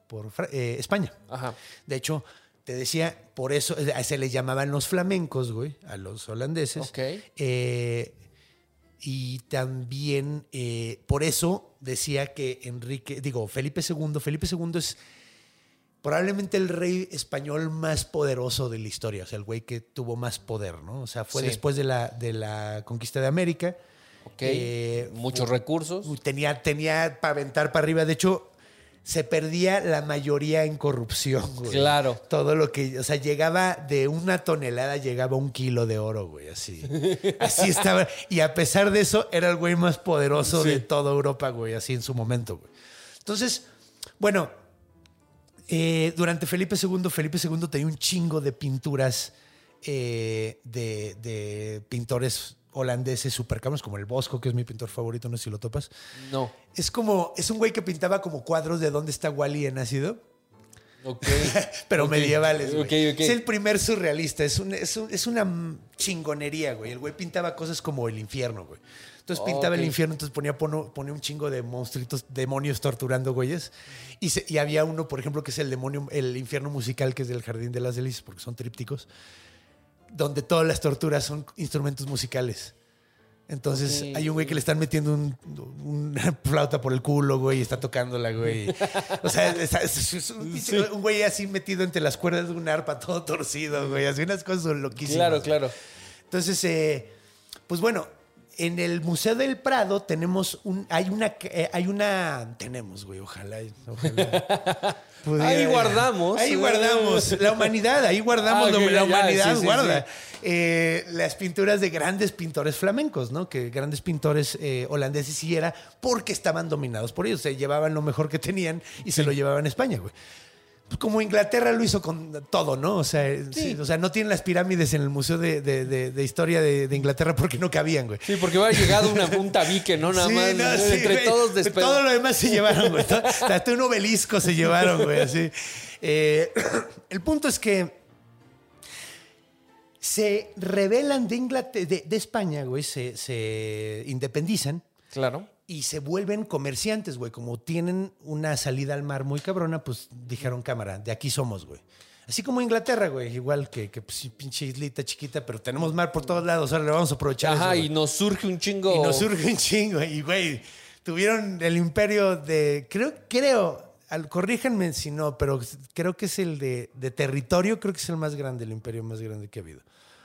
eh, España. Ajá. De hecho, te decía, por eso se les llamaban los flamencos, güey, a los holandeses. Ok. Eh, y también por eso decía que Enrique, digo, Felipe II, Felipe II es probablemente el rey español más poderoso de la historia, o sea, el güey que tuvo más poder, ¿no? O sea, fue Sí. después de la, de la conquista de América. Eh, Muchos recursos. Tenía, tenía para aventar para arriba. De hecho, se perdía la mayoría en corrupción, güey. Claro. Todo lo que, o sea, llegaba de una tonelada, llegaba un kilo de oro, güey, así. Así estaba. Y a pesar de eso, era el güey más poderoso de toda Europa, güey, así en su momento, güey. Entonces, bueno, eh, durante Felipe II, Felipe II tenía un chingo de pinturas eh, de, de pintores holandeses super cabrones, como el Bosco, que es mi pintor favorito, no sé si lo topas. No. Es como, es un güey que pintaba como cuadros de dónde está Wally en ácido, Ok. pero medievales, güey. Ok, ok. Es el primer surrealista, es, un- es, un- es una chingonería, güey. El güey pintaba cosas como el infierno, güey. Entonces pintaba el infierno, entonces ponía un chingo de monstruitos, demonios torturando güeyes. Y, se- y había uno, por ejemplo, que es el demonio, el infierno musical, que es del Jardín de las Delicias, porque son trípticos, donde todas las torturas son instrumentos musicales. Entonces hay un güey que le están metiendo un- una flauta por el culo, güey, y está tocándola, güey. O sea, es, es un, pinche- un güey así metido entre las cuerdas de un arpa, todo torcido, güey. Así unas cosas loquísimas. Claro, claro. Entonces, eh, pues bueno, en el Museo del Prado tenemos un, hay una, eh, hay una, tenemos, güey, ojalá, ojalá. pudiera- Ahí guardamos. Ahí guardamos la humanidad, ahí guardamos Ah, la ya, humanidad, sí, sí, guarda. sí. Eh, las pinturas de grandes pintores flamencos, ¿no? Que grandes pintores eh, holandeses y era porque estaban dominados por ellos, se llevaban lo mejor que tenían y se lo llevaban a España, güey. Pues como Inglaterra lo hizo con todo, ¿no? O sea, sí, o sea no tienen las pirámides en el Museo de, de- de- de Historia de, de Inglaterra porque no cabían, güey. Sí, porque hubiera llegado una, un tabique, ¿no? Nada Sí, más. no, sí, entre güey. todos después. Todo lo demás se llevaron, güey. Todo- Hasta un obelisco se llevaron, güey. Así. Eh, el punto es que se rebelan de, Inglaterra, de, de España, güey. Se, se independizan Claro. Y se vuelven comerciantes, güey. Como tienen una salida al mar muy cabrona, pues dijeron cámara, de aquí somos, güey. Así como Inglaterra, güey. Igual que, que pues, pinche islita chiquita, pero tenemos mar por todos lados. Ahora le vamos a aprovechar. Ajá, eso, y nos surge un chingo. Y nos surge un chingo. Y, güey, tuvieron el imperio de. Creo, creo. al- corríjanme si no, pero creo que es el de, de territorio, creo que es el más grande, el imperio más grande que ha habido.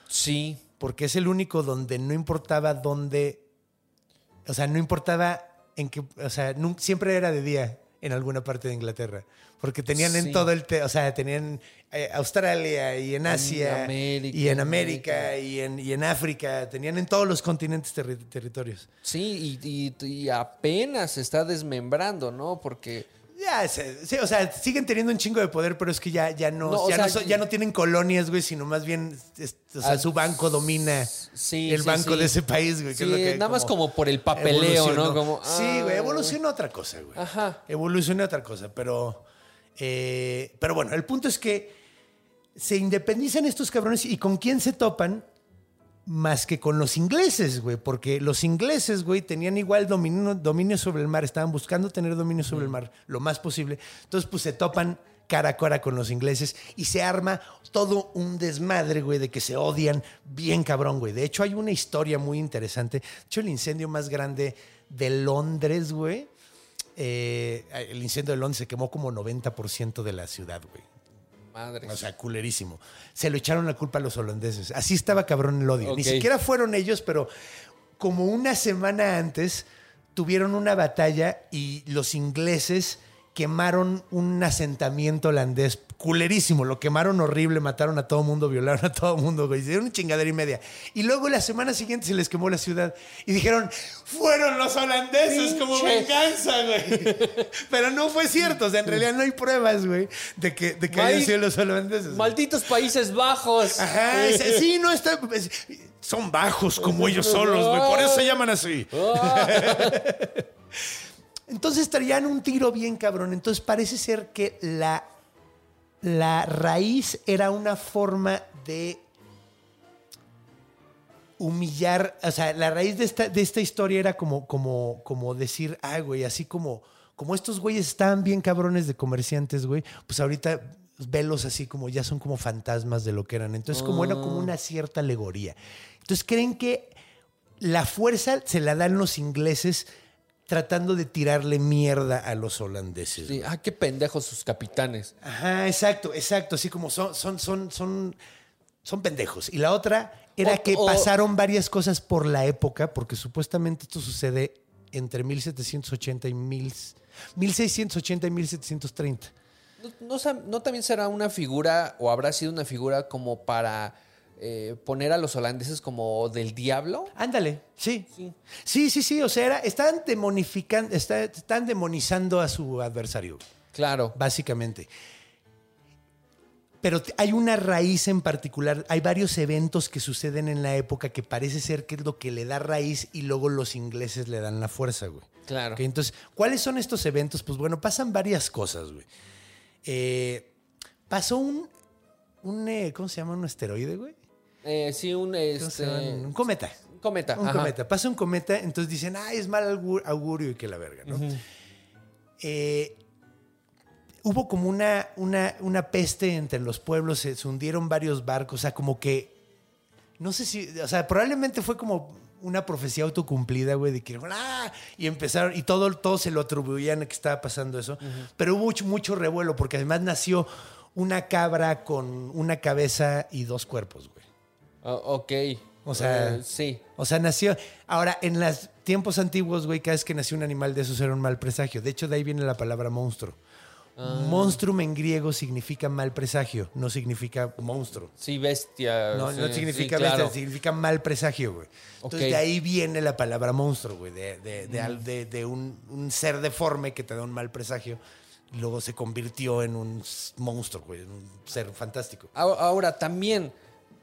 Sí. Porque es el único donde no importaba dónde. O sea, no importaba en qué. O sea, siempre era de día en alguna parte de Inglaterra. Porque tenían Sí. en todo el. te- o sea, tenían eh, Australia y en Asia. América, y en América. América y en, y en África. Tenían en todos los continentes terri- territorios. Sí, y, y- y apenas se está desmembrando, ¿no? Porque. Ya, sí, o sea, siguen teniendo un chingo de poder, pero es que ya, ya, no, ya, sea, no, son- ya no tienen colonias, güey, sino más bien es- o sea, Ah, su banco domina sí, el sí, banco de ese país, güey. que es Sí, lo que nada más como por el papeleo. ¿no? Como, sí, güey, evolucionó otra cosa, güey. Ajá. Evolucionó otra cosa, pero... eh, pero bueno, el punto es que se independizan estos cabrones y con quién se topan más que con los ingleses, güey, porque los ingleses, güey, tenían igual dominio, dominio sobre el mar, estaban buscando tener dominio sobre el mar lo más posible. Entonces, pues se topan cara a cara con los ingleses y se arma todo un desmadre, güey, de que se odian bien cabrón, güey. De hecho, hay una historia muy interesante. De hecho, el incendio más grande de Londres, güey, eh, el incendio de Londres se quemó como 90% de la ciudad, güey. Madre. O sea, culerísimo. Se lo echaron la culpa a los holandeses. Así estaba cabrón el odio. Ni siquiera fueron ellos, pero como una semana antes tuvieron una batalla y los ingleses quemaron un asentamiento holandés culerísimo. Lo quemaron horrible, mataron a todo mundo, violaron a todo mundo, güey. Hicieron una chingadera y media. Y luego la semana siguiente se les quemó la ciudad y dijeron, fueron los holandeses como Pinche. venganza, güey. Pero no fue cierto. O sea, en realidad no hay pruebas, güey, de que, de que hayan sido los holandeses. Malditos Países Bajos. Ajá, es- sí, no está. es- son bajos como ellos solos, güey. Por eso se llaman así. Entonces traían un tiro bien cabrón. Entonces parece ser que la, la raíz era una forma de humillar. O sea, la raíz de esta, de esta historia era como, como, como decir, ah, güey, así como, como estos güeyes estaban bien cabrones de comerciantes, güey, pues ahorita velos así como ya son como fantasmas de lo que eran. Entonces, como era como una cierta alegoría. Entonces, creen que la fuerza se la dan los ingleses tratando de tirarle mierda a los holandeses. Sí, Ah, qué pendejos sus capitanes. Ajá, exacto, exacto. Así como son, son, son, son, son pendejos. Y la otra era O- que o- pasaron varias cosas por la época, porque supuestamente esto sucede entre 1780 y mil, 1680 y 1730. ¿No, no no también será una figura o habrá sido una figura como para eh, poner a los holandeses como del diablo? Ándale, sí. Sí. Sí, sí, sí. O sea, era, estaban demonificando, está- están demonizando a su adversario. Claro. básicamente. Pero hay una raíz en particular, hay varios eventos que suceden en la época que parece ser que es lo que le da raíz y luego los ingleses le dan la fuerza, güey. Claro. Entonces, ¿cuáles son estos eventos? Pues bueno, pasan varias cosas, güey. Eh, pasó un, un eh, ¿cómo se llama? Un asteroide, güey. Eh, sí, un, este, Un cometa. un cometa. Un ajá. cometa. Pasa un cometa, entonces dicen, ay, es mal augur- augurio y que la verga, ¿no? Eh, hubo como una, una, una peste entre los pueblos, se, se hundieron varios barcos, o sea, como que, no sé si, o sea, probablemente fue como una profecía autocumplida, güey, de que, ¡ah! Y empezaron, y todo, todo se lo atribuían a que estaba pasando eso, pero hubo mucho, mucho revuelo, porque además nació una cabra con una cabeza y dos cuerpos, güey. Ah, ok. O sea, Eh, sí. O sea, nació. Ahora, en los tiempos antiguos, güey, cada vez que nació un animal de esos era un mal presagio. De hecho, de ahí viene la palabra monstruo. Ah. Monstrum en griego significa mal presagio, no significa monstruo. Sí, bestia. No, sí, no sí, significa claro. bestia, significa mal presagio, güey. Entonces, Ok. de ahí viene la palabra monstruo, güey, de, de- de al- de- de un, un ser deforme que te da un mal presagio. Luego se convirtió en un monstruo, güey, en un ser fantástico. Ahora, ahora, también,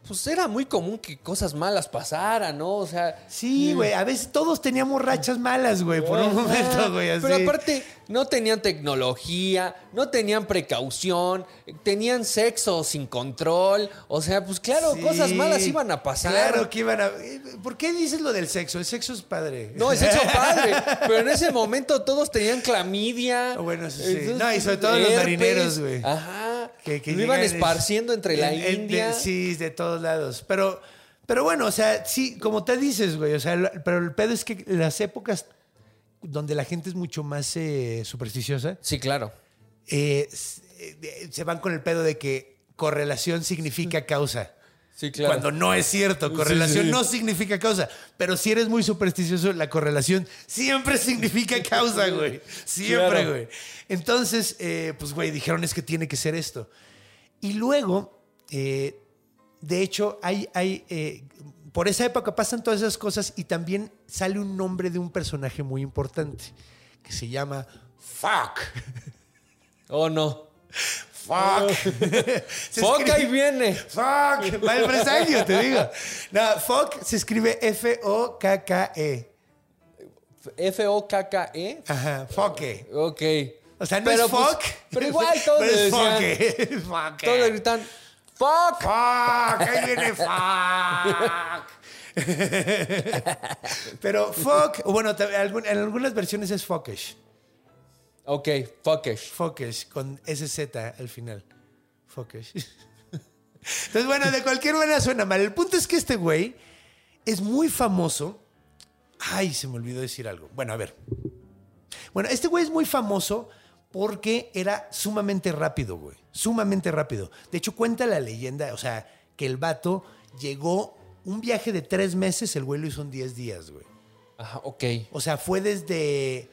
pues era muy común que cosas malas pasaran, ¿no? O sea. Sí, güey, a veces todos teníamos rachas malas, güey, por un momento, güey, así. Pero aparte, no tenían tecnología, no tenían precaución, tenían sexo sin control. O sea, pues claro, Sí, cosas malas iban a pasar. Claro que iban a. ¿Por qué dices lo del sexo? El sexo es padre. No, es sexo padre. Pero en ese momento todos tenían clamidia. Bueno, eso sí. Entonces, No, y sobre todo los marineros, güey. Ajá. Que, que lo iban esparciendo entre la en- India. de- sí, de todos lados. Pero, pero bueno, o sea, sí, como te dices, güey. O sea, lo- pero el pedo es que las épocas donde la gente es mucho más eh, supersticiosa, Sí, claro. eh, eh, se van con el pedo de que correlación significa causa. Sí, claro. Cuando no es cierto, correlación sí. no significa causa. Pero si eres muy supersticioso, la correlación siempre significa causa, güey. Siempre, Claro. güey. Entonces, eh, pues, güey, dijeron es que tiene que ser esto. Y luego, eh, de hecho, hay, hay eh, por esa época pasan todas esas cosas y también sale un nombre de un personaje muy importante que se llama Fuck. Oh, no. Fuck. Se Fuck, escribe- ahí viene. Fuck. Mal presagio, te digo. No, fuck se escribe F-O-K-K-E. F-O-K-K-E. Ajá, fuck. Ok. O sea, no Pero, es pues, fuck. pero igual todos Pero es decían- fuck. Fuck. Todos gritan, ¡Fuck! Fuck, ahí viene fuck. Pero fuck, bueno, en algunas versiones es fuckish. Ok, fuckish. Fuckish, con SZ al final. Fuckish. Entonces, bueno, de cualquier manera suena mal. El punto es que este güey es muy famoso. Ay, se me olvidó decir algo. Bueno, a ver. Bueno, este güey es muy famoso porque era sumamente rápido, güey. Sumamente rápido. De hecho, cuenta la leyenda, o sea, que el vato llegó un viaje de tres meses, el güey lo hizo en 10 días, güey. Ajá, ok. O sea, fue desde.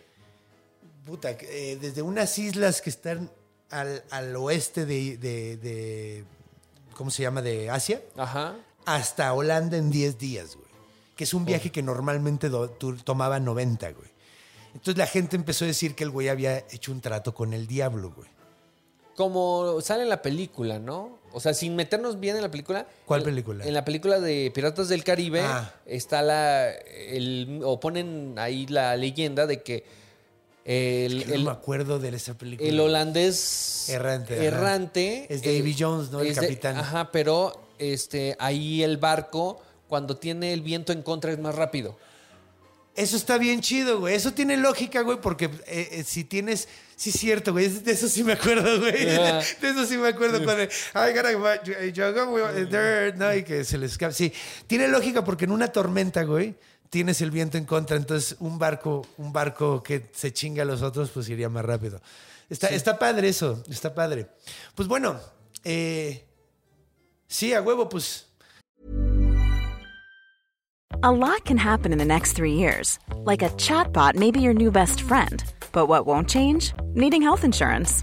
Puta, eh, desde unas islas que están al, al oeste de, de- de- ¿Cómo se llama? De Asia. Ajá. Hasta Holanda en 10 días, güey. Que es un viaje que normalmente do- tú- tomaba 90, güey. Entonces la gente empezó a decir que el güey había hecho un trato con el diablo, güey. Como sale en la película, ¿no? O sea, sin meternos bien en la película. ¿Cuál película? En la película de Piratas del Caribe Ah. está la. El, o ponen ahí la leyenda de que el, Que no el- me acuerdo de esa película. el holandés Errante, errante, Es Davy Jones, ¿no? El de- capitán. ajá, pero este, ahí el barco, cuando tiene el viento en contra, es más rápido. Eso está bien chido, güey. Eso tiene lógica, güey, porque eh, eh, si tienes. Sí, es cierto, güey. De eso sí me acuerdo, güey. De eso sí me acuerdo cuando. I gotta go- yo there", No, y que se le escapa. Sí, tiene lógica porque en una tormenta, güey, tienes el viento en contra. Entonces, un barco, un barco que se chinga a los otros, pues iría más rápido. Está, está padre eso, está padre. Pues bueno, eh, sí, a huevo, pues. A lot can happen in the next three years. Like a chatbot may be your new best friend. But what won't change? Needing health insurance.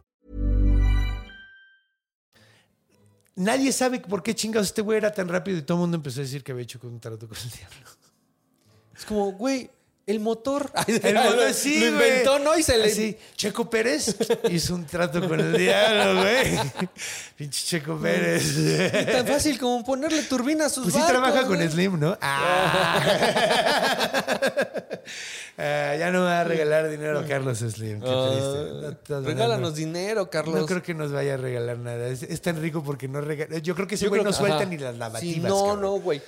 Nadie sabe por qué chingados este güey era tan rápido y todo el mundo empezó a decir que había hecho un trato con el diablo. Es como, güey, el motor. El motor, sí, Lo inventó, ¿no? Y se le. Así, Checo Pérez hizo un trato con el diablo, güey. Pinche Checo Pérez. Tan fácil como ponerle turbina a sus Pues sí barcos, trabaja con. Slim, ¿no? Ah. Ah, ya no me va a regalar dinero Carlos Slim. Qué Ah, triste. No, no, no, regálanos no. dinero, Carlos. No creo que nos vaya a regalar nada. Es, es tan rico porque no regala. Yo creo que ese Yo güey no que- suelta ajá. ni las lavativas. Sí, no, cabrón. no, güey.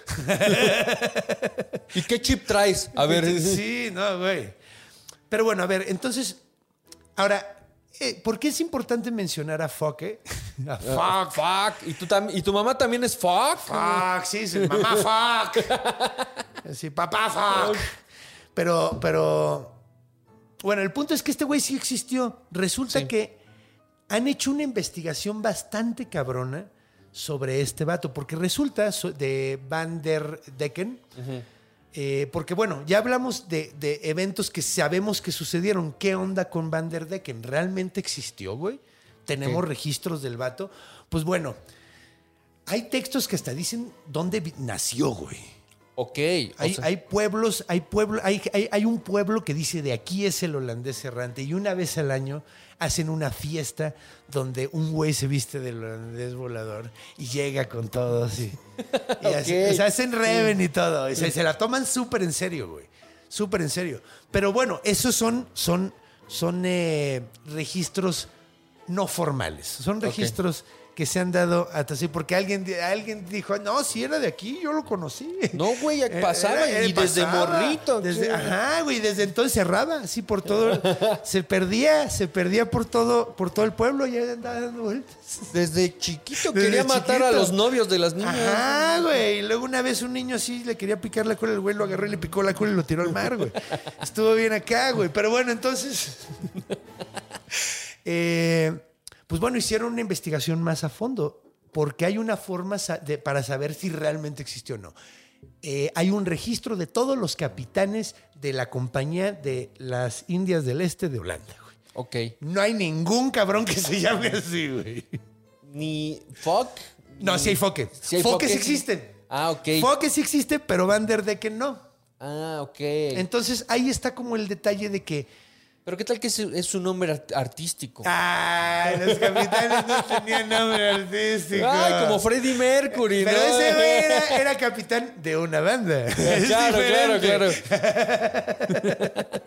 ¿Y qué chip traes? A ver. Sí, no, güey. Pero bueno, a ver, entonces, ahora, eh, ¿por qué es importante mencionar a Fuck, eh? A Fuck. Fuck, fuck. ¿Y, tú tam- ¿Y tu mamá también es fuck? Fuck, sí, sí, mamá fuck. Sí, papá fuck. Pero, pero, bueno, el punto es que este güey sí existió. Resulta Sí. que han hecho una investigación bastante cabrona sobre este vato, porque resulta de Van der Decken, eh, porque bueno, ya hablamos de, de eventos que sabemos que sucedieron. ¿Qué onda con Van der Decken? ¿Realmente existió, güey? ¿Tenemos registros del vato? Pues bueno, hay textos que hasta dicen dónde nació, güey. Ok. o Hay, sea, hay pueblos, hay pueblo, hay, hay, hay un pueblo que dice de aquí es el holandés errante y una vez al año hacen una fiesta donde un güey se viste del holandés volador y llega con todos y, y hace- Ok. o sea, hacen reven y todo. y se, se la toman súper en serio, güey. Súper en serio. Pero bueno, esos son, son, son eh, registros no formales. Son registros que se han dado hasta así, porque alguien, alguien dijo, no, si era de aquí, yo lo conocí. No, güey, Eh, pasaba era- y desde morrito. Desde, ajá, güey, desde entonces cerraba, así por todo. se perdía, se perdía por todo, por todo el pueblo, ya andaba dando vueltas. Desde chiquito Desde quería matar a los novios de las niñas. Ajá, güey. Y luego una vez un niño así le quería picar la cola, el güey lo agarró y le picó la cola y lo tiró al mar, güey. Estuvo bien acá, güey. Pero bueno, entonces. eh, pues bueno, hicieron una investigación más a fondo, porque hay una forma de- para saber si realmente existió o no. eh, hay un registro de todos los capitanes de la compañía de las Indias del Este de Holanda, güey. Ok. No hay ningún cabrón que se llame así, güey. Ni Fock. No, ni- sí hay foque. Sí foques existen. Ah, ok. Foques sí existe, pero Van der Decken no. Ah, ok. Entonces ahí está como el detalle de que Pero ¿qué tal que es, es su nombre art- artístico? Ay, los capitanes no tenían nombre artístico. Ay, como Freddie Mercury, Pero ¿no? ese güey era, era capitán de una banda. Claro, claro, claro.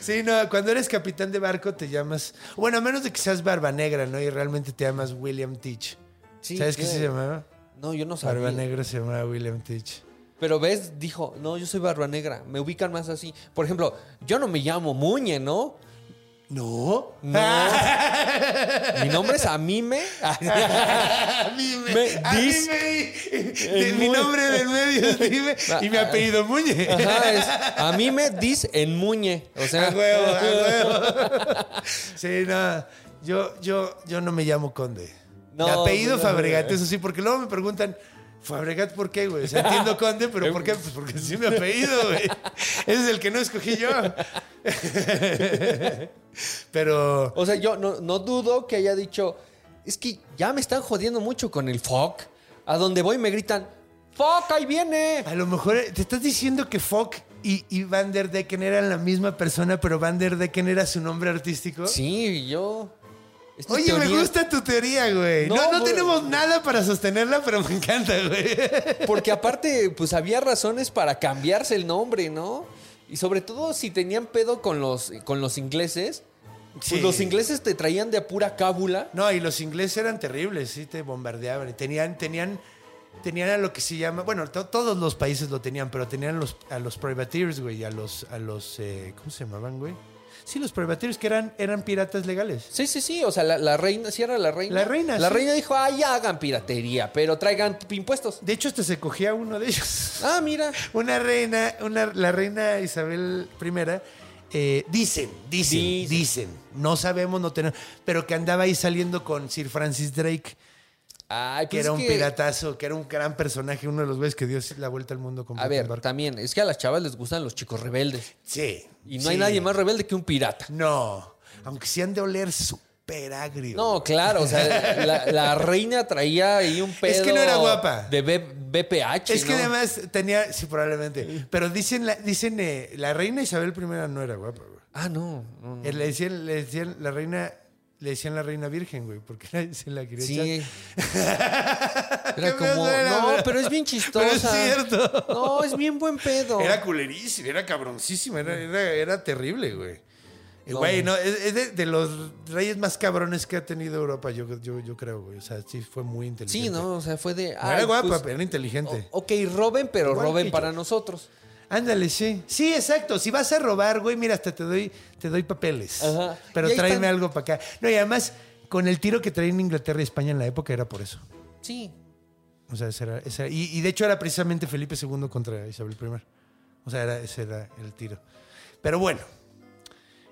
Sí, no, cuando eres capitán de barco te llamas. Bueno, a menos de que seas barba negra, ¿no? Y realmente te llamas William Teach. Sí, ¿Sabes qué ¿qué? se llamaba? No, yo no Barba sabía. negra se llamaba William Teach. Pero ves, dijo, no, yo soy Barba Negra. Me ubican más así. Por ejemplo, yo no me llamo Muñe, ¿no? No. No. Mi nombre es Amime. A mí me. Dis- me- el mi nombre del medio es Dime y mi apellido Muñe. Ajá, es Amime dis en Muñe. O sea, A huevo, a huevo. Sí, no. Yo, yo, yo no me llamo Conde. No, de apellido no, Fabregat, eso sí, porque luego me preguntan, ¿Fabregat por qué, güey? O sea, entiendo Conde, pero ¿por qué? Pues porque sí mi apellido, güey. Ese es el que no escogí yo. Pero. o sea, yo no, no dudo que haya dicho, es que ya me están jodiendo mucho con el Fock. A donde voy me gritan, Fock, ahí viene. A lo mejor eh, te estás diciendo que Fock y, y Van der Decken eran la misma persona, pero Van der Decken era su nombre artístico. Sí, yo... esta Oye, me gusta tu teoría, güey. No, No, tenemos nada para sostenerla, pero me encanta, güey. Porque aparte, pues había razones para cambiarse el nombre, ¿no? Y sobre todo si tenían pedo con los, con los ingleses. Pues Sí. los ingleses te traían de pura cábula. No, y los ingleses eran terribles, sí, te bombardeaban. Y tenían, tenían, tenían a lo que se llama, bueno, to- todos los países lo tenían, pero tenían los, a los privateers, güey, a los, a los, eh, ¿cómo se llamaban, güey? Sí, los privateers que eran, eran piratas legales. Sí, sí, sí. O sea, la, la reina, sí era la reina. La reina, La sí. reina dijo, ah, ya hagan piratería, pero traigan impuestos. De hecho, hasta se cogía uno de ellos. Ah, mira. Una reina, una, la reina Isabel I, eh, dicen, dicen, Dicen. dicen, no sabemos, no tenemos, pero que andaba ahí saliendo con Sir Francis Drake, Ay, que pues era un que- piratazo, que era un gran personaje, uno de los güeyes que dio la vuelta al mundo con A ver, también, es que a las chavas les gustan los chicos rebeldes. Sí. Y no sí. hay nadie más rebelde que un pirata. No, aunque sí han de oler súper agrio. No, claro, o sea, la, la reina traía ahí un pedo. Es que no era guapa. De B- BPH. Es que además tenía, sí, probablemente, pero dicen, la, dicen eh, la reina Isabel I no era guapa, güey. Ah, no. no, no. Eh, Le decían, le decían la reina, le decían la reina virgen, güey, porque se la quería echar. Sí. Era como. era, No, pero es bien chistosa. Pero es cierto. No, es bien buen pedo. Era culerísimo, era cabroncísimo, era, era, era terrible, güey. No. Güey, no, es, de, de los reyes más cabrones que ha tenido Europa, yo, yo, yo creo, güey. O sea, sí fue muy inteligente. Sí, ¿no? O sea, fue de. No ay, era guapa, pues, pero era inteligente. o- ok, roben, pero Igual roben para yo. nosotros. Ándale, sí. Sí, exacto. Si vas a robar, güey, mira, hasta te doy, te doy papeles. Ajá. Pero tráeme están- algo para acá. No, y además, con el tiro que traían Inglaterra y España en la época era por eso. Sí. O sea, ese era, ese era- y, y de hecho era precisamente Felipe II contra Isabel I. O sea, era, ese era el tiro. Pero bueno.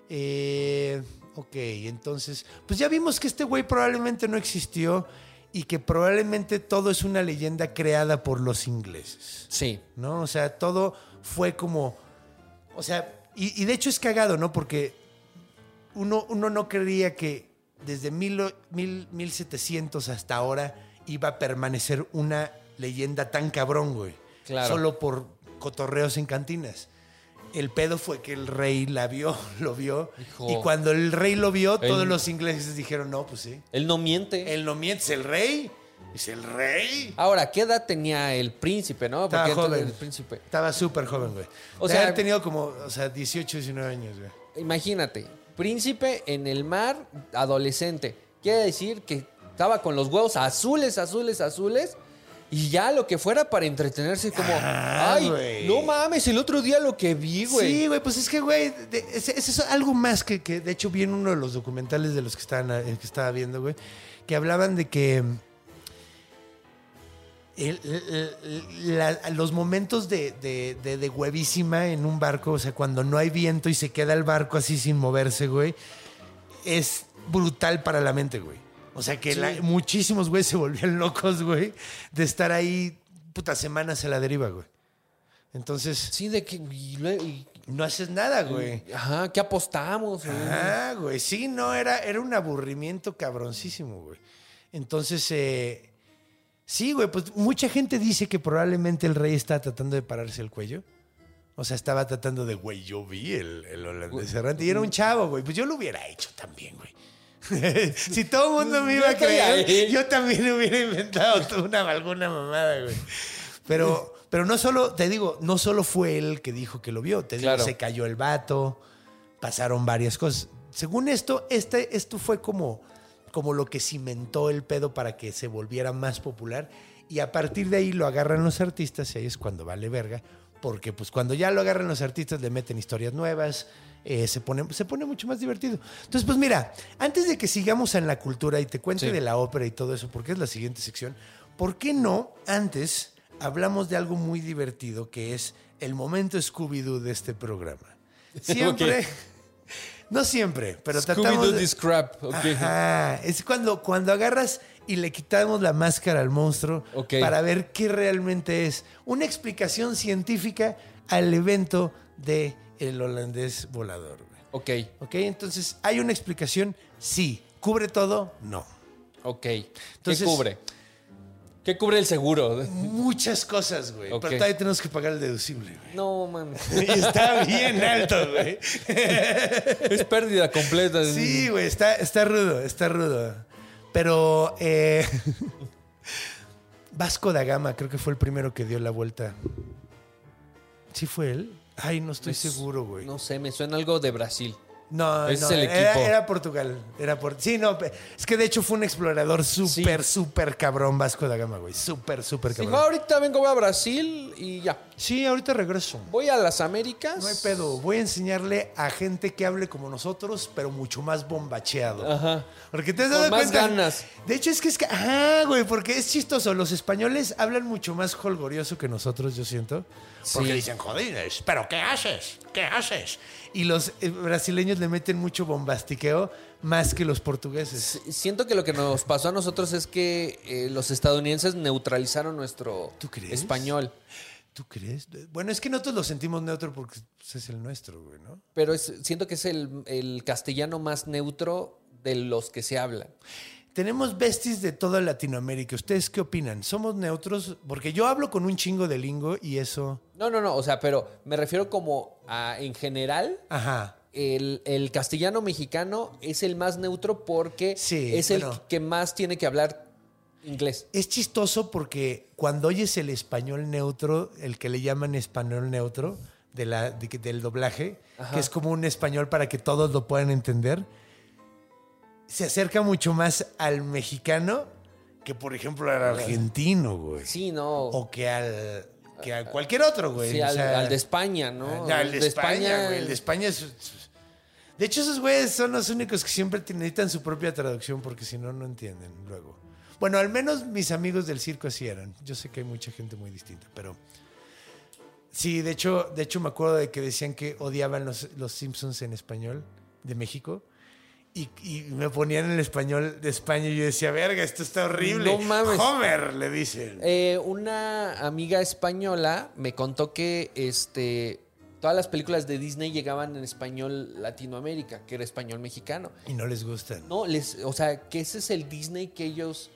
Eh, ok, entonces, pues ya vimos que este güey probablemente no existió y que probablemente todo es una leyenda creada por los ingleses. Sí. ¿no? O sea, todo fue como. O sea, y, y de hecho es cagado, ¿no? Porque uno, uno no creía que desde mil, mil- 1700 hasta ahora iba a permanecer una leyenda tan cabrón, güey. Claro. Solo por cotorreos en cantinas. El pedo fue que el rey la vio, lo vio. Hijo. Y cuando el rey lo vio, todos los ingleses dijeron, no, pues sí. Él no miente. Él no miente, es el rey. Es el rey. Ahora, ¿qué edad tenía el príncipe, no? Estaba entonces joven. el príncipe. Estaba súper joven, güey. O sea- ha tenido como, o sea, 18, 19 años, güey. Imagínate, príncipe en el mar, adolescente. Quiere decir que estaba con los huevos azules, azules, azules. Y ya lo que fuera para entretenerse, como, Ah, ay, güey. no mames, el otro día lo que vi, güey. Sí, güey, pues es que, güey, es, es algo más que, que, de hecho, vi en uno de los documentales de los que, estaban, eh, que estaba viendo, güey, que hablaban de que el- el- el- la- los momentos de, de, de- de huevísima en un barco, o sea, cuando no hay viento y se queda el barco así sin moverse, güey, es brutal para la mente, güey. O sea, que Sí. la- muchísimos, güey, se volvían locos, güey, de estar ahí, putas semanas a la deriva, güey. Entonces, Sí, de que. y y- no haces nada, güey. ajá, ¿qué apostamos? güey? Ah, güey. Sí, no, era, era un aburrimiento cabroncísimo, güey. Entonces, eh, sí, güey, pues mucha gente dice que probablemente el rey está tratando de pararse el cuello. O sea, estaba tratando de, güey, yo vi el, el holandés errante y era un chavo, güey. Pues yo lo hubiera hecho también, güey. si todo el mundo me iba a creer, yo también hubiera inventado una, alguna mamada, güey. Pero, pero no solo, te digo, no solo fue él que dijo que lo vio. Te digo, Claro. se cayó el vato, pasaron varias cosas. Según esto, este, esto fue como, como lo que cimentó el pedo para que se volviera más popular. Y a partir de ahí lo agarran los artistas y ahí es cuando vale verga. Porque pues cuando ya lo agarran los artistas le meten historias nuevas, eh, se, pone, se pone mucho más divertido. Entonces pues mira, antes de que sigamos en la cultura y te cuente Sí. de la ópera y todo eso, porque es la siguiente sección, ¿por qué no antes hablamos de algo muy divertido que es el momento Scooby-Doo de este programa? Siempre... No siempre, pero tratamos de- crap. ok. Ajá, es cuando, cuando agarras y le quitamos la máscara al monstruo para ver qué realmente es. Una explicación científica al evento de el holandés volador. Ok, ¿Ok? Entonces, ¿hay una explicación? Sí. ¿Cubre todo? No. ok. Entonces- ¿Qué cubre? ¿Qué cubre el seguro? Muchas cosas, güey. Ok. Pero todavía tenemos que pagar el deducible, güey. No, man. Está bien alto, güey. Es pérdida completa. Sí, güey, está, está rudo, está rudo. Pero eh, Vasco da Gama creo que fue el primero que dio la vuelta. ¿Sí fue él? Ay, no estoy seguro, güey. No sé, me suena algo de Brasil. No, Ese no, es el era, equipo. era Portugal. Era por... Sí, no, es que de hecho fue un explorador súper, súper cabrón Vasco da Gama, güey. Súper, súper cabrón. ahorita vengo voy a Brasil y ya. Sí, ahorita regreso. Voy a las Américas. No hay pedo. Voy a enseñarle a gente que hable como nosotros, pero mucho más bombacheado. Ajá. Porque te has Con dado más cuenta. ganas. De hecho, es que es que. Ah, güey, porque es chistoso. Los españoles hablan mucho más holgorioso que nosotros, yo siento. Porque Sí. dicen, jodines, ¿pero qué haces? ¿Qué haces? Y los eh, brasileños le meten mucho bombastiqueo más que los portugueses. Siento que lo que nos pasó a nosotros es que eh, los estadounidenses neutralizaron nuestro ¿Tú crees? español. ¿Tú crees? Bueno, es que nosotros lo sentimos neutro porque pues, es el nuestro, güey, ¿no? Pero es- siento que es el, el castellano más neutro de los que se hablan. Tenemos besties de toda Latinoamérica. ¿Ustedes qué opinan? ¿Somos neutros? Porque yo hablo con un chingo de lingo y eso. No, no, no. O sea, pero me refiero como a, en general, Ajá. el, el castellano mexicano es el más neutro porque Sí, es el bueno. que más tiene que hablar inglés. Es chistoso porque cuando oyes el español neutro, el que le llaman español neutro, de la, de del doblaje, Ajá. que es como un español para que todos lo puedan entender, se acerca mucho más al mexicano que, por ejemplo, al argentino, güey. Sí, no. O que al, que a cualquier otro, güey. sí, O al, sea, al de España, ¿no? Al de, España, güey. El de España es... De hecho, esos güeyes son los únicos que siempre necesitan su propia traducción porque si no, no entienden luego. Bueno, al menos mis amigos del circo así eran. Yo sé que hay mucha gente muy distinta, pero... Sí, de hecho, de hecho me acuerdo de que decían que odiaban los, los Simpsons en español de México. Y, y me ponían el español de España y yo decía, verga, esto está horrible. No mames. Homer, le dicen. Eh, una amiga española me contó que este, todas las películas de Disney llegaban en español Latinoamérica, que era español mexicano. Y no les gustan. No, les, o sea, que ese es el Disney que ellos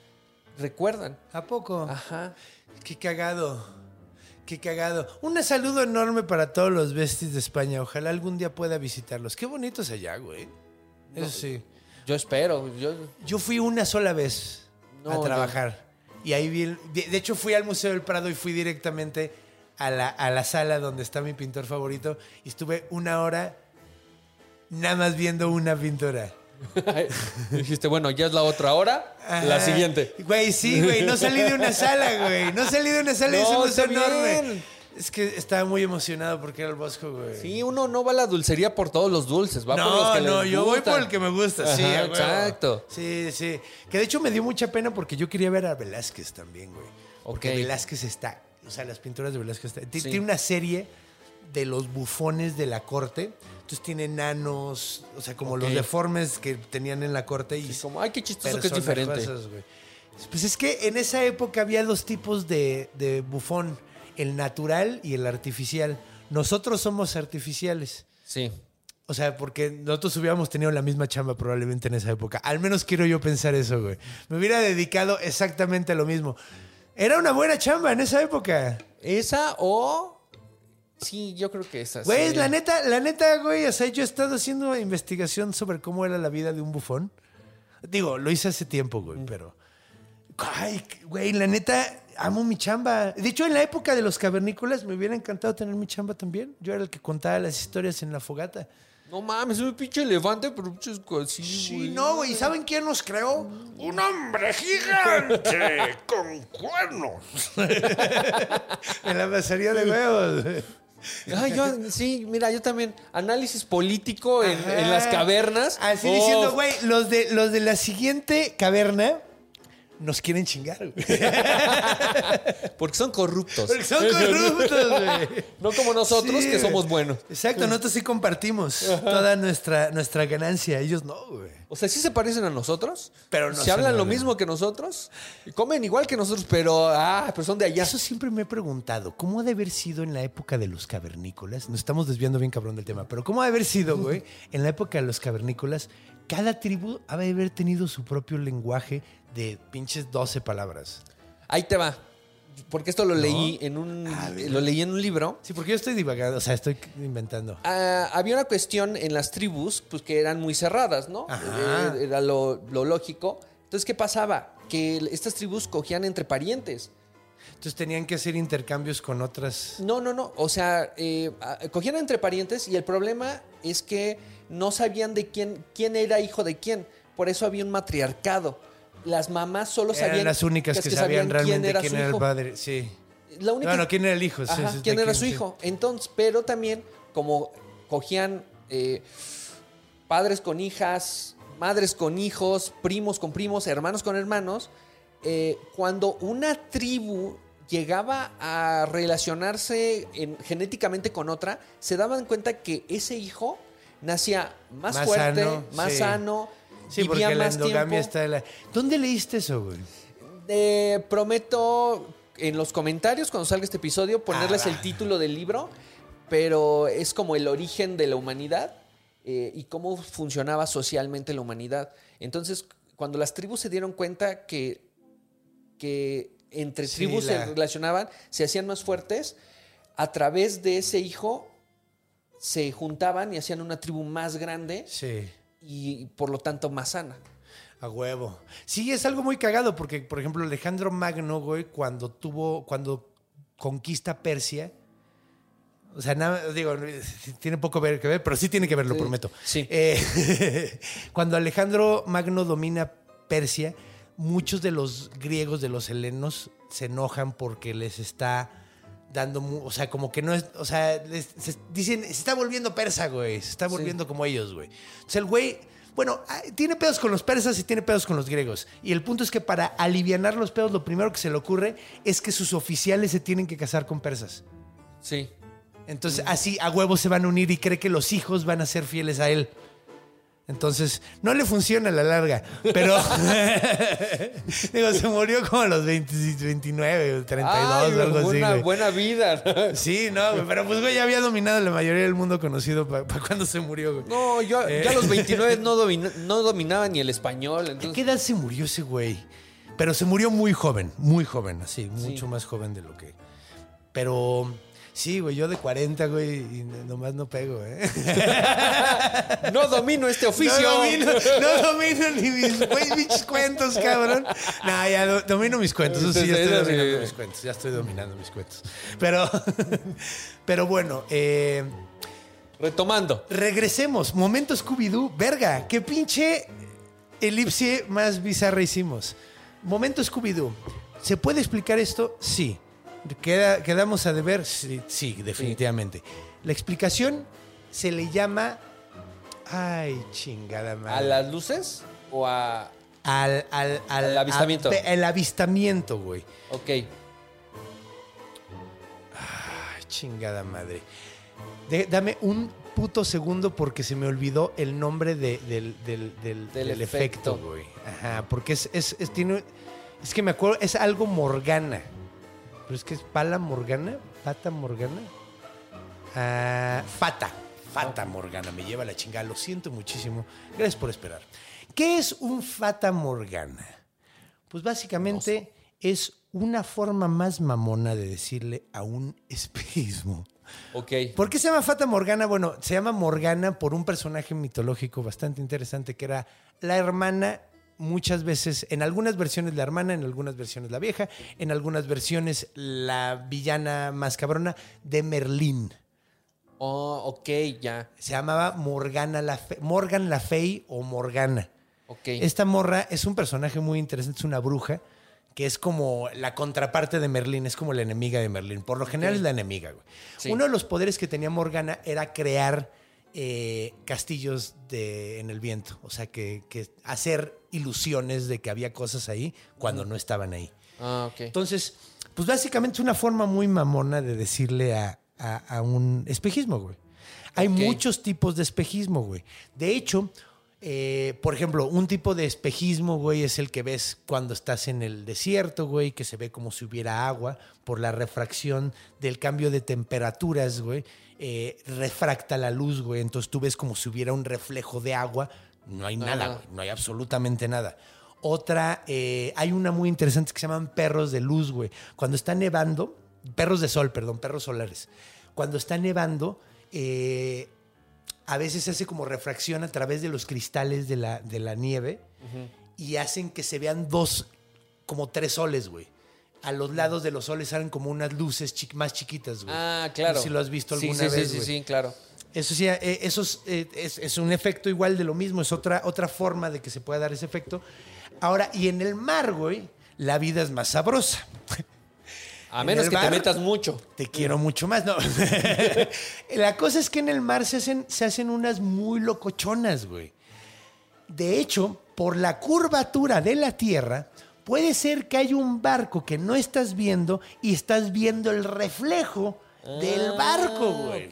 recuerdan. ¿A poco? Ajá. Qué cagado. Qué cagado. Un saludo enorme para todos los besties de España. Ojalá algún día pueda visitarlos. Qué bonitos allá, güey. Eso sí. Yo espero. Yo, Yo fui una sola vez a trabajar. Y ahí vi. el- de, de hecho, fui al Museo del Prado y fui directamente a la, a la sala donde está mi pintor favorito. Y estuve una hora nada más viendo una pintura. dijiste, bueno, ya es la otra hora, la Ajá. siguiente. Güey, sí, güey. No salí de una sala, güey. No salí de una sala y No, es un está museo enorme. Es que estaba muy emocionado porque era el Bosco, güey. Sí, uno no va a la dulcería por todos los dulces, va por los No, que no, les yo voy por el que me gusta, sí. Ajá, exacto. Sí, sí. Que de hecho me dio mucha pena porque yo quería ver a Velázquez también, güey. Porque. Velázquez está, o sea, las pinturas de Velázquez está- Sí. Tiene una serie de los bufones de la corte. Entonces tiene nanos, o sea, como los deformes que tenían en la corte. Y Y como, ay, qué chistoso que es diferente. Pues es que en esa época había dos tipos de, de bufón. El natural y el artificial. Nosotros somos artificiales. Sí. O sea, porque nosotros hubiéramos tenido la misma chamba probablemente en esa época. Al menos quiero yo pensar eso, güey. Me hubiera dedicado exactamente a lo mismo. Era una buena chamba en esa época. Esa o. Sí, yo creo que esa. Güey, sí. la neta, la neta, güey, o sea, yo he estado haciendo investigación sobre cómo era la vida de un bufón. Digo, lo hice hace tiempo, güey, pero. Ay, güey, la neta, amo mi chamba. De hecho, en la época de los cavernícolas me hubiera encantado tener mi chamba también. Yo era el que contaba las historias en la fogata. No mames, es un pinche elefante, pero muchas cosas. Sí, no, güey. ¿Saben quién nos creó? Un hombre gigante con cuernos. En la pasaría de huevos. Ay, yo, sí, mira, yo también. Análisis político en, las cavernas. Así Oh, diciendo, güey, los de, los de la siguiente caverna nos quieren chingar, güey. Porque son corruptos. Porque son corruptos, güey. No como nosotros, Sí, que somos buenos. Exacto, nosotros sí compartimos toda nuestra, nuestra ganancia. Ellos no, güey. O sea, sí se parecen a nosotros. Pero no Se hablan lo mismo que nosotros. y Comen igual que nosotros, pero. Ah, pero son de allá. Eso siempre me he preguntado. ¿Cómo ha de haber sido en la época de los cavernícolas? Nos estamos desviando bien cabrón del tema, pero ¿cómo ha de haber sido, güey, en la época de los cavernícolas? Cada tribu ha de haber tenido su propio lenguaje de pinches 12 palabras. Ahí te va. Porque esto lo leí en un. Lo leí en un libro. Sí, porque yo estoy divagando, o sea, estoy inventando. Ah, había una cuestión en las tribus, pues que eran muy cerradas, ¿no? Ajá. Eh, Era lo, lo lógico. Entonces, ¿qué pasaba? Que estas tribus cogían entre parientes. Entonces tenían que hacer intercambios con otras. No, no, no. O sea, eh, ah, cogían entre parientes y el problema es que no sabían de quién, quién era hijo de quién. Por eso había un matriarcado. Las mamás solo sabían. Eran las únicas que, sabían realmente quién era, su el hijo. padre. Sí. La única- Bueno, quién era el hijo. sí, Ajá, sí, quién era quién, su sí. hijo. Entonces, pero también, como cogían eh, padres con hijas, madres con hijos, primos con primos, hermanos con hermanos, eh, cuando una tribu llegaba a relacionarse en- genéticamente con otra, se daban cuenta que ese hijo nacía más, Más fuerte, sano, más sí. sano, Sí, vivía porque la endogamia tiempo. está la... ¿Dónde leíste eso, güey? Eh, prometo en los comentarios cuando salga este episodio ponerles Ah, el título del libro, pero es como el origen de la humanidad eh, y cómo funcionaba socialmente la humanidad. Entonces, cuando las tribus se dieron cuenta que, que entre Sí, tribus la- se relacionaban, se hacían más fuertes, a través de ese hijo se juntaban y hacían una tribu más grande Sí. Y por lo tanto más sana. A huevo. Sí, es algo muy cagado porque, por ejemplo, Alejandro Magno, güey, cuando tuvo, cuando conquista Persia, o sea, nada, digo, tiene poco ver que ver, pero sí tiene que ver, lo Sí. prometo. Sí. Eh, cuando Alejandro Magno domina Persia, muchos de los griegos, de los helenos, se enojan porque les está dando, o sea, como que no es, o sea, les, se- dicen, se está volviendo persa, güey, se está volviendo como ellos, güey. Sea, el güey, bueno, ah, tiene pedos con los persas y tiene pedos con los griegos. Y el punto es que para alivianar los pedos, lo primero que se le ocurre es que sus oficiales se tienen que casar con persas. Sí. Entonces, así a huevos se van a unir y cree que los hijos van a ser fieles a él. Entonces, no le funciona a la larga, pero digo, se murió como a los 20, 29 o 32 Ay, o algo así. buena, güey. buena vida. Sí, no, pero pues güey ya había dominado la mayoría del mundo conocido para cuando se murió, güey. No, yo Eh. ya a los 29 no, domina- no dominaba ni el español. ¿A Entonces, qué edad se murió ese güey? Pero se murió muy joven, muy joven, así, mucho más joven de lo que. Pero sí, güey, yo de 40, güey, y nomás no pego, ¿eh? no domino este oficio. No domino, no domino ni mis, güey, mis cuentos, cabrón. No, ya do- domino mis cuentos. Sí, ya estoy dominando mis cuentos. Ya estoy dominando mis cuentos. Pero, pero bueno, eh, Retomando. regresemos. Momento Scooby-Doo. Verga, qué pinche elipse más bizarra hicimos. Momento Scooby-Doo. ¿Se puede explicar esto? Sí. Queda- ¿Quedamos a deber? Sí, sí, definitivamente. La explicación se le llama... Ay, chingada madre. ¿A las luces o a.? Al, al, al, Al avistamiento. a- el avistamiento, güey. Ok. Ay, chingada madre. De- dame un puto segundo porque se me olvidó el nombre de- del, del- del- efecto, güey. Ajá, porque es, es, es- tiene, es que me acuerdo, es algo Morgana. Pero es que es Pala Morgana, Pata Morgana. Ah, Fata, Fata Morgana, me lleva la chingada, lo siento muchísimo. Gracias por esperar. ¿Qué es un Fata Morgana? Pues básicamente es una forma más mamona de decirle a un espejismo. Ok. ¿Por qué se llama Fata Morgana? Bueno, se llama Morgana por un personaje mitológico bastante interesante que era la hermana, muchas veces, en algunas versiones la hermana, en algunas versiones la vieja, en algunas versiones la villana más cabrona de Merlín. Oh, ok, ya. Se llamaba Morgana la Fe- Morgan la Fey o Morgana. Ok. Esta morra es un personaje muy interesante, es una bruja que es como la contraparte de Merlín, es como la enemiga de Merlín. Por lo general es la enemiga, güey. Sí. Uno de los poderes que tenía Morgana era crear eh, castillos de, en el viento, o sea, que, que hacer ilusiones de que había cosas ahí cuando no estaban ahí. Ah, ok. Entonces, pues básicamente es una forma muy mamona de decirle a, a- a un espejismo, güey. Hay muchos tipos de espejismo, güey. De hecho, eh, por ejemplo, un tipo de espejismo, güey, es el que ves cuando estás en el desierto, güey, que se ve como si hubiera agua por la refracción del cambio de temperaturas, güey. Eh, refracta la luz, güey. Entonces tú ves como si hubiera un reflejo de agua. No hay nada, güey. No hay absolutamente nada. Otra, eh, hay una muy interesante que se llaman perros de luz, güey. Cuando está nevando, perros de sol, perdón, perros solares. Cuando está nevando, eh, a veces se hace como refracción a través de los cristales de la, de la nieve y hacen que se vean dos, como tres soles, güey. A los lados de los soles salen como unas luces chi- más chiquitas, güey. Ah, claro. No sé si lo has visto Sí, alguna sí, vez, Sí, sí, güey. sí, claro. Eso sí, eh, eso es, eh, es- es un efecto igual de lo mismo, es otra, otra forma de que se pueda dar ese efecto. Ahora, y en el mar, güey, la vida es más sabrosa. A En menos que te metas mucho. Te quiero mucho más, no. la cosa es que en el mar se hacen, se hacen unas muy locochonas, güey. De hecho, por la curvatura de la Tierra, puede ser que hay un barco que no estás viendo y estás viendo el reflejo del Ah, barco, güey.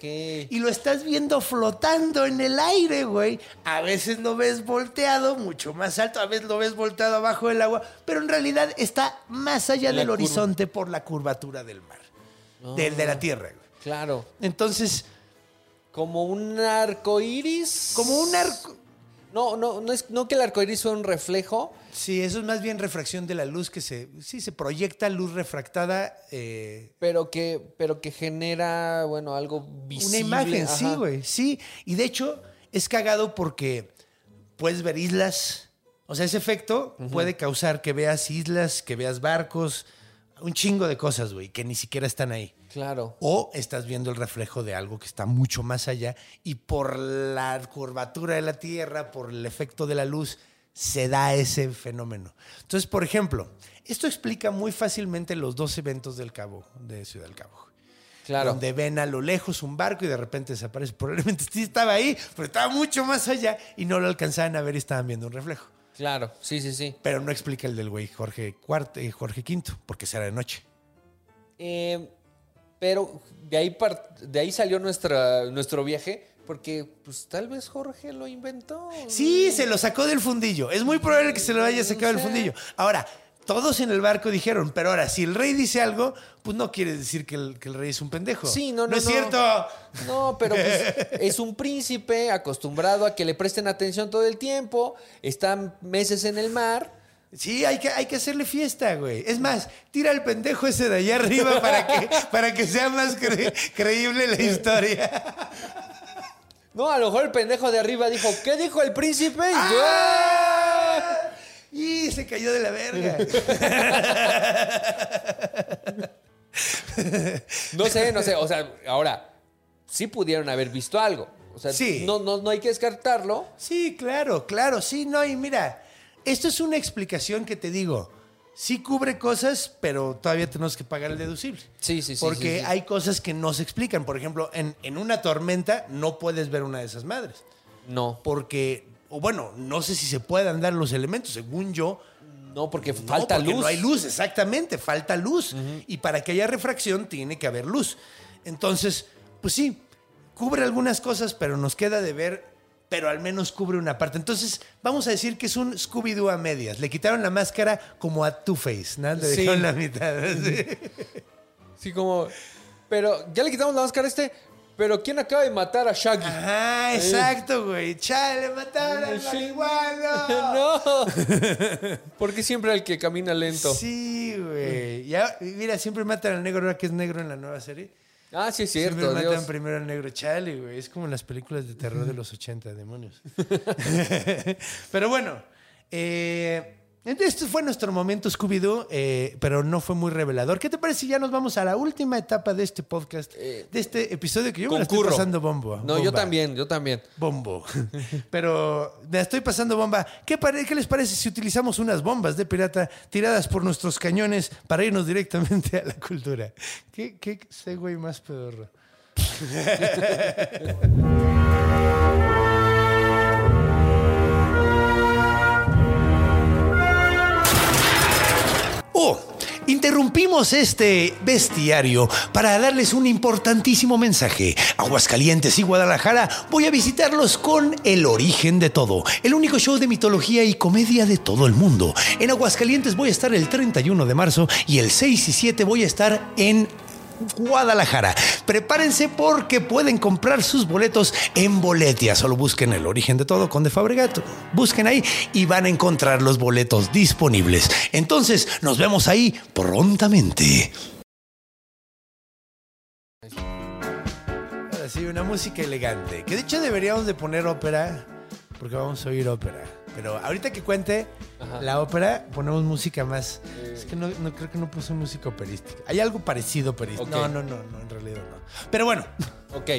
Y lo estás viendo flotando en el aire, güey. A veces lo ves volteado, mucho más alto, a veces lo ves volteado abajo del agua, pero en realidad está más allá La del curva. horizonte por la curvatura del mar, del de la Tierra, güey. Claro. Entonces, Como un arco iris. como un arco... No, no, no es no que el arco iris fue un reflejo. Sí, eso es más bien refracción de la luz que se... Sí, se proyecta luz refractada. eh, Pero que, pero que genera, bueno, algo visible. una imagen, sí, güey. Sí, y de hecho es cagado porque puedes ver islas. O sea, ese efecto puede causar que veas islas, que veas barcos, un chingo de cosas, güey, que ni siquiera están ahí. Claro. O estás viendo el reflejo de algo que está mucho más allá y por la curvatura de la Tierra, por el efecto de la luz, se da ese fenómeno. Entonces, por ejemplo, esto explica muy fácilmente los dos eventos del Cabo, de Ciudad del Cabo. Claro. Donde ven a lo lejos un barco y de repente desaparece. Probablemente sí estaba ahí, pero estaba mucho más allá y no lo alcanzaban a ver y estaban viendo un reflejo. Claro. Sí, sí, sí. Pero no explica el del güey Jorge Cuarto, eh, Jorge V, porque será de noche. Eh, pero de ahí, par- de ahí salió nuestra, nuestro viaje. Porque, pues, tal vez Jorge lo inventó. Sí, se lo sacó del fundillo. Es muy probable que se lo haya sacado del fundillo. Ahora, todos en el barco dijeron, pero ahora, si el rey dice algo, pues no quiere decir que el, que el rey es un pendejo. Sí, no, no, es no. cierto. No, pero pues, es un príncipe acostumbrado a que le presten atención todo el tiempo. Está meses en el mar. Sí, hay que, hay que hacerle fiesta, güey. Es más, tira el pendejo ese de allá arriba para que, para que sea más cre- creíble la historia. No, a lo mejor el pendejo de arriba dijo, ¿qué dijo el príncipe? Y yo, ¡Ah! Y se cayó de la verga. No sé, no sé. O sea, ahora, sí pudieron haber visto algo. O sea, Sí. no, no, no hay que descartarlo. Sí, claro, claro, sí, no, y mira, esto es una explicación que te digo, sí cubre cosas, pero todavía tenemos que pagar el deducible. Sí, sí, sí. Porque sí, sí. hay cosas que no se explican. Por ejemplo, en, en una tormenta no puedes ver una de esas madres. No, Porque, o bueno, no sé si se puedan dar los elementos. Según yo, no, porque no, falta porque luz. No hay luz, exactamente, falta luz. Y para que haya refracción tiene que haber luz. Entonces, pues sí, cubre algunas cosas, pero nos queda de ver, pero al menos cubre una parte. Entonces, vamos a decir que es un Scooby-Doo a medias. Le quitaron la máscara como a Two-Face, ¿no? Le Sí. dejaron la mitad. ¿sí? Sí, como. Pero ya le quitamos la máscara a este. Pero ¿quién acaba de matar a Shaggy? Ajá, exacto, güey. Chale, mataron al marihuano. no. Porque siempre el que camina lento. Sí, güey. Ya, mira, siempre matan al negro ahora que es negro en la nueva serie. Ah, sí es Siempre cierto, matan Dios. primero al negro. Chale, güey. Es como en las películas de terror de los 80, demonios. Pero bueno, eh, este fue nuestro momento Scooby-Doo, eh, pero no fue muy revelador. ¿Qué te parece si ya nos vamos a la última etapa de este podcast, de este episodio que yo me la estoy Eh, Concurro. pasando bombo? No, yo también, yo también. Bombo. Pero me estoy pasando bomba. ¿Qué, pare- ¿Qué les parece si utilizamos unas bombas de pirata tiradas por nuestros cañones para irnos directamente a la cultura? ¿Qué, qué güey más pedorro? interrumpimos este bestiario para darles un importantísimo mensaje. Aguascalientes y Guadalajara voy a visitarlos con El origen de todo, el único show de mitología y comedia de todo el mundo. En Aguascalientes voy a estar el 31 de marzo y el 6 y 7 voy a estar en Guadalajara. Prepárense porque pueden comprar sus boletos en Boletia. Solo busquen el origen de todo con De Fabregat. Busquen ahí y van a encontrar los boletos disponibles. Entonces, nos vemos ahí prontamente. Ahora sí, una música elegante. Que de hecho deberíamos de poner ópera porque vamos a oír ópera. Pero ahorita que cuente Ajá. la ópera, ponemos música más. Es que no, no creo que no puse música operística. Hay algo parecido operístico. No, no, no, no, en realidad no. Pero bueno, Ok.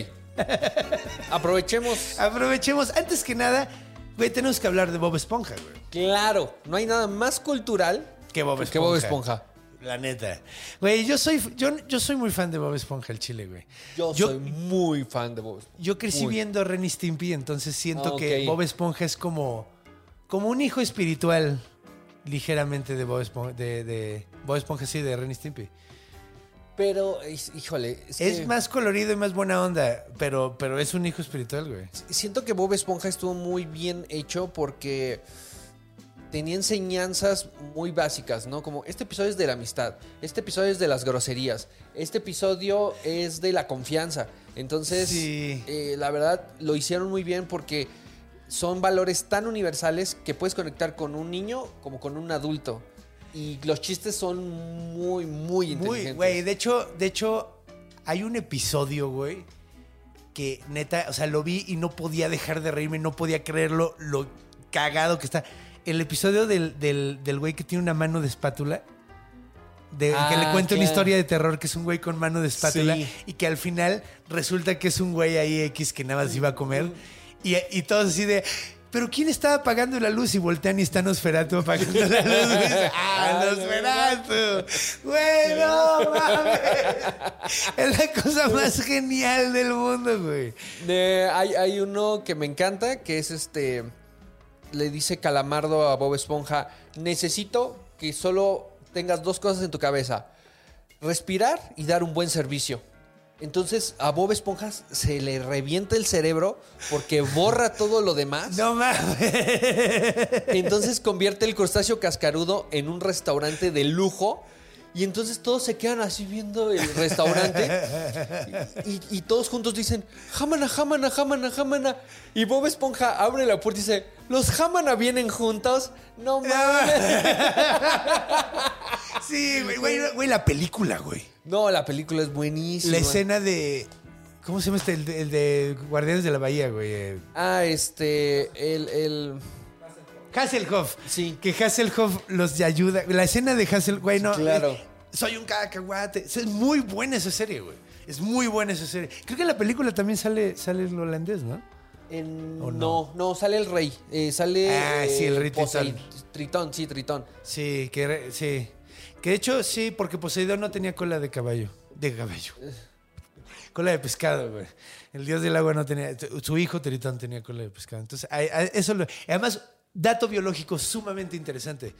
Aprovechemos. aprovechemos. Antes que nada, güey, tenemos que hablar de Bob Esponja, güey. Claro, no hay nada más cultural Que Bob que Bob Esponja. La neta. Güey, yo soy, yo, yo soy muy fan de Bob Esponja, el chile, güey. Yo, soy muy fan de Bob Esponja. Yo crecí Muy. viendo Ren y Stimpy, entonces siento Ah, que. Bob Esponja es como, como un hijo espiritual ligeramente de Bob Esponja, de, de Bob Esponja, sí, de Ren y Stimpy. Pero, híjole, es, Es que más colorido y más buena onda, pero, pero es un hijo espiritual, güey. siento que Bob Esponja estuvo muy bien hecho porque tenía enseñanzas muy básicas, ¿no? Como este episodio es de la amistad, este episodio es de las groserías, este episodio es de la confianza. Entonces, Sí. eh, la verdad, lo hicieron muy bien porque son valores tan universales que puedes conectar con un niño como con un adulto. Y los chistes son muy, muy Muy, inteligentes. güey, de hecho, de hecho, hay un episodio, güey, que neta, o sea, lo vi y no podía dejar de reírme, no podía creerlo, lo cagado que está. El episodio del, del, del güey que tiene una mano de espátula. De, que Ah, le cuenta una historia de terror que es un güey con mano de espátula Sí. y que al final resulta que es un güey ahí X que nada más iba a comer y, y todos así de pero ¿quién estaba apagando la luz? Y voltean y está Nosferatu apagando la luz. güey. ¡Ah, Nosferatu! ¡Güey, no mames! Es la cosa más genial del mundo, güey. Hay, hay uno que me encanta, que es este. Le dice Calamardo a Bob Esponja: Necesito que solo tengas dos cosas en tu cabeza: respirar y dar un buen servicio. Entonces a Bob Esponja se le revienta el cerebro porque borra todo lo demás. No mames. Entonces convierte el crustáceo cascarudo en un restaurante de lujo. Y entonces todos se quedan así viendo el restaurante. Y, y todos juntos dicen, jamana, jamana, jamana, jamana. Y Bob Esponja abre la puerta y dice, ¿los jamana vienen juntos? No mames. Sí, güey, güey, güey, la película, güey. No, la película es buenísima. La escena de... ¿Cómo se llama este? El de, el de Guardianes de la Bahía, güey. Ah, este, el, el... Hasselhoff. Sí. Que Hasselhoff los ayuda. La escena de Hasselhoff, güey, no. Claro. eh, soy un cacahuate. Es muy buena esa serie, güey. Es muy buena esa serie. Creo que en la película también sale, sale el holandés, ¿no? en- ¿O no? no, sale el rey. Eh, sale... Ah, sí, el rey Tritón. Tritón, sí, Tritón. Sí, que re- sí. Que de hecho, sí, porque Poseidón no tenía cola de caballo. De caballo. Cola de pescado, güey. El dios del agua no tenía. Su hijo Tritón tenía cola de pescado. Entonces, eso lo. Además, dato biológico sumamente interesante.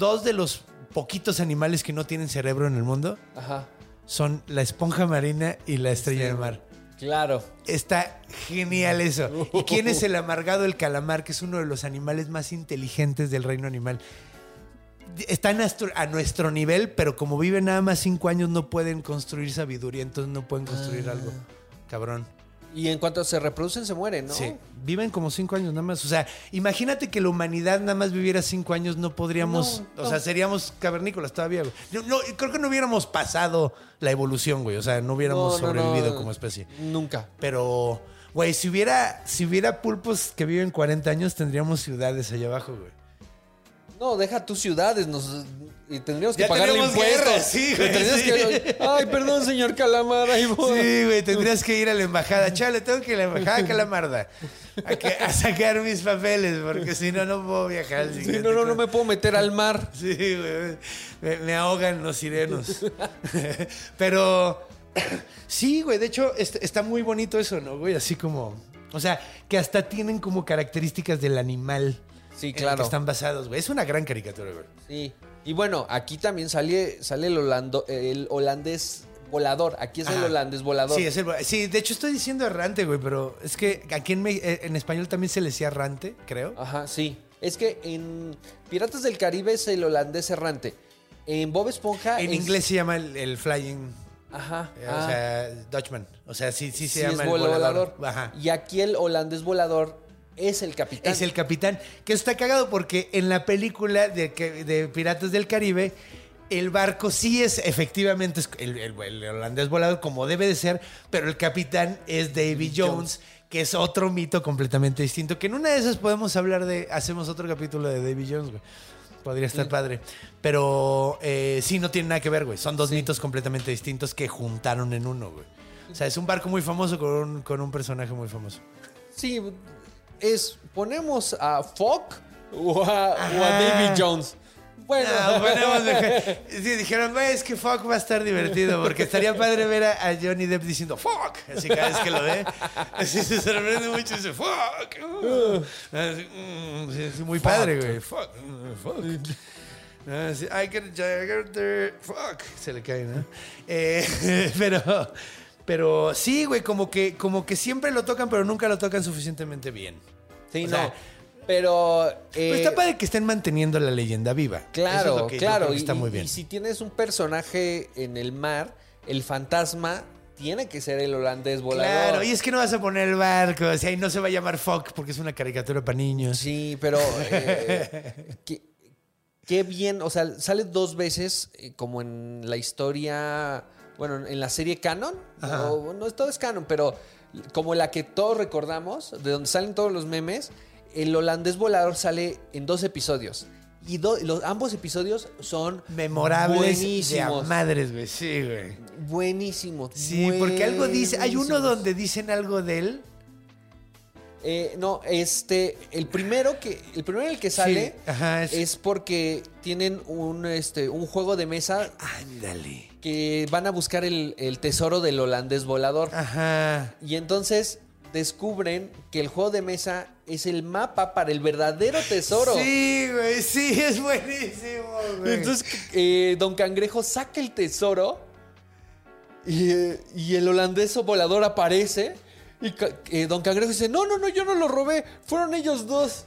Dos de los poquitos animales que no tienen cerebro en el mundo Ajá. son la esponja marina y la estrella del mar. Claro. Está genial eso. ¿Y quién es el amargado? El calamar, que es uno de los animales más inteligentes del reino animal. Están a nuestro, nivel, pero como viven nada más cinco años no pueden construir sabiduría, entonces no pueden construir Ah. algo. Cabrón. Y en cuanto se reproducen, se mueren, ¿no? Sí, viven como cinco años nada más. O sea, imagínate que la humanidad nada más viviera cinco años, no podríamos. No, O sea, seríamos cavernícolas todavía, güey. No, no, creo que no hubiéramos pasado la evolución, güey. O sea, no hubiéramos sobrevivido como especie. Nunca. Pero, güey, si hubiera, si hubiera pulpos que viven 40 años, tendríamos ciudades allá abajo, güey. No, deja tus ciudades, nos y tendríamos que Ya tenemos impuestos. guerra, sí, güey, Tendríamos sí. que- ay, perdón, señor Calamar, ahí voy. Sí, güey, tendrías que ir a la embajada. Chale, tengo que ir a la embajada Calamarda a, que- a sacar mis papeles, porque si no, no puedo viajar. Sí, no, no, no me puedo meter al mar. Sí, güey. Me, me ahogan los sirenos. Pero sí, güey. De hecho, est- está muy bonito eso, ¿no, güey? Así como. O sea, que hasta tienen como características del animal. Sí, en el claro. que están basados, güey. Es una gran caricatura, güey. Sí. Y bueno, aquí también sale, sale el, holando- el holandés volador. Aquí es el holandés volador. Sí, es el- sí, de hecho estoy diciendo errante, güey, pero es que aquí en, eh, en español también se le decía errante, creo. Ajá, sí. Es que en Piratas del Caribe es el holandés errante. En Bob Esponja. en es- inglés se llama el, el flying, Ajá. eh, ah, o sea, Dutchman. O sea, sí, sí se sí, llama es el vol- volador. volador. Ajá. Y aquí el holandés volador es el capitán. Es el capitán. Que está cagado porque en la película de, Piratas del Caribe, el barco sí es efectivamente es el, el- el holandés volador como debe de ser, pero el capitán es Davy Jones, que es otro mito completamente distinto. Que en una de esas podemos hablar de. Hacemos otro capítulo de Davy Jones, güey. Podría estar padre. Pero eh, sí, no tiene nada que ver, güey. Son dos mitos completamente distintos que juntaron en uno, güey. O sea, es un barco muy famoso con un, con un personaje muy famoso. Sí, es. Ponemos a Fogg o a, o a Ajá. Davy Jones. Bueno, No, ponemos de- sí, dijeron, es que fuck va a estar divertido, porque estaría padre ver a, a Johnny Depp diciendo fuck, así cada vez que lo ve. Así se sorprende mucho y dice fuck. uh". Así, mm, es muy padre, güey. Fuck. mm, fuck. Así, I get there, fuck. Se le cae, ¿no? Eh, pero, pero sí, güey, como que, como que siempre lo tocan, pero nunca lo tocan suficientemente bien. Sí, o no. sea, pero. eh, Pero está padre que estén manteniendo la leyenda viva. Es Claro, lo que claro. que Y, está muy bien. y si tienes un personaje en el mar, el fantasma tiene que ser el holandés volador. Claro, y es que no vas a poner el barco, o sea, y no se va a llamar Fuck porque es una caricatura para niños. Sí, pero eh, qué, qué bien, o sea, sale dos veces eh, como en la historia, bueno, en la serie canon, no, no todo es canon, pero como la que todos recordamos, de donde salen todos los memes, el holandés volador sale en dos episodios. Y do- los, ambos episodios son Memorables de buenísimos. madres, güey. Sí, güey. Buenísimos. Sí, porque algo dice. Hay uno donde dicen algo de él. Eh, no, este, el primero que, el primero en el que sale Sí, ajá, es... es- porque tienen un, este, un juego de mesa Ándale. Que van a buscar el, el tesoro del holandés volador. Ajá. Y entonces descubren que el juego de mesa es el mapa para el verdadero tesoro. Sí, güey, sí, es buenísimo, güey. Entonces, eh, Don Cangrejo saca el tesoro y, eh, y el holandés volador aparece. Y eh, Don Cangrejo dice: No, no, no, yo no lo robé, fueron ellos dos.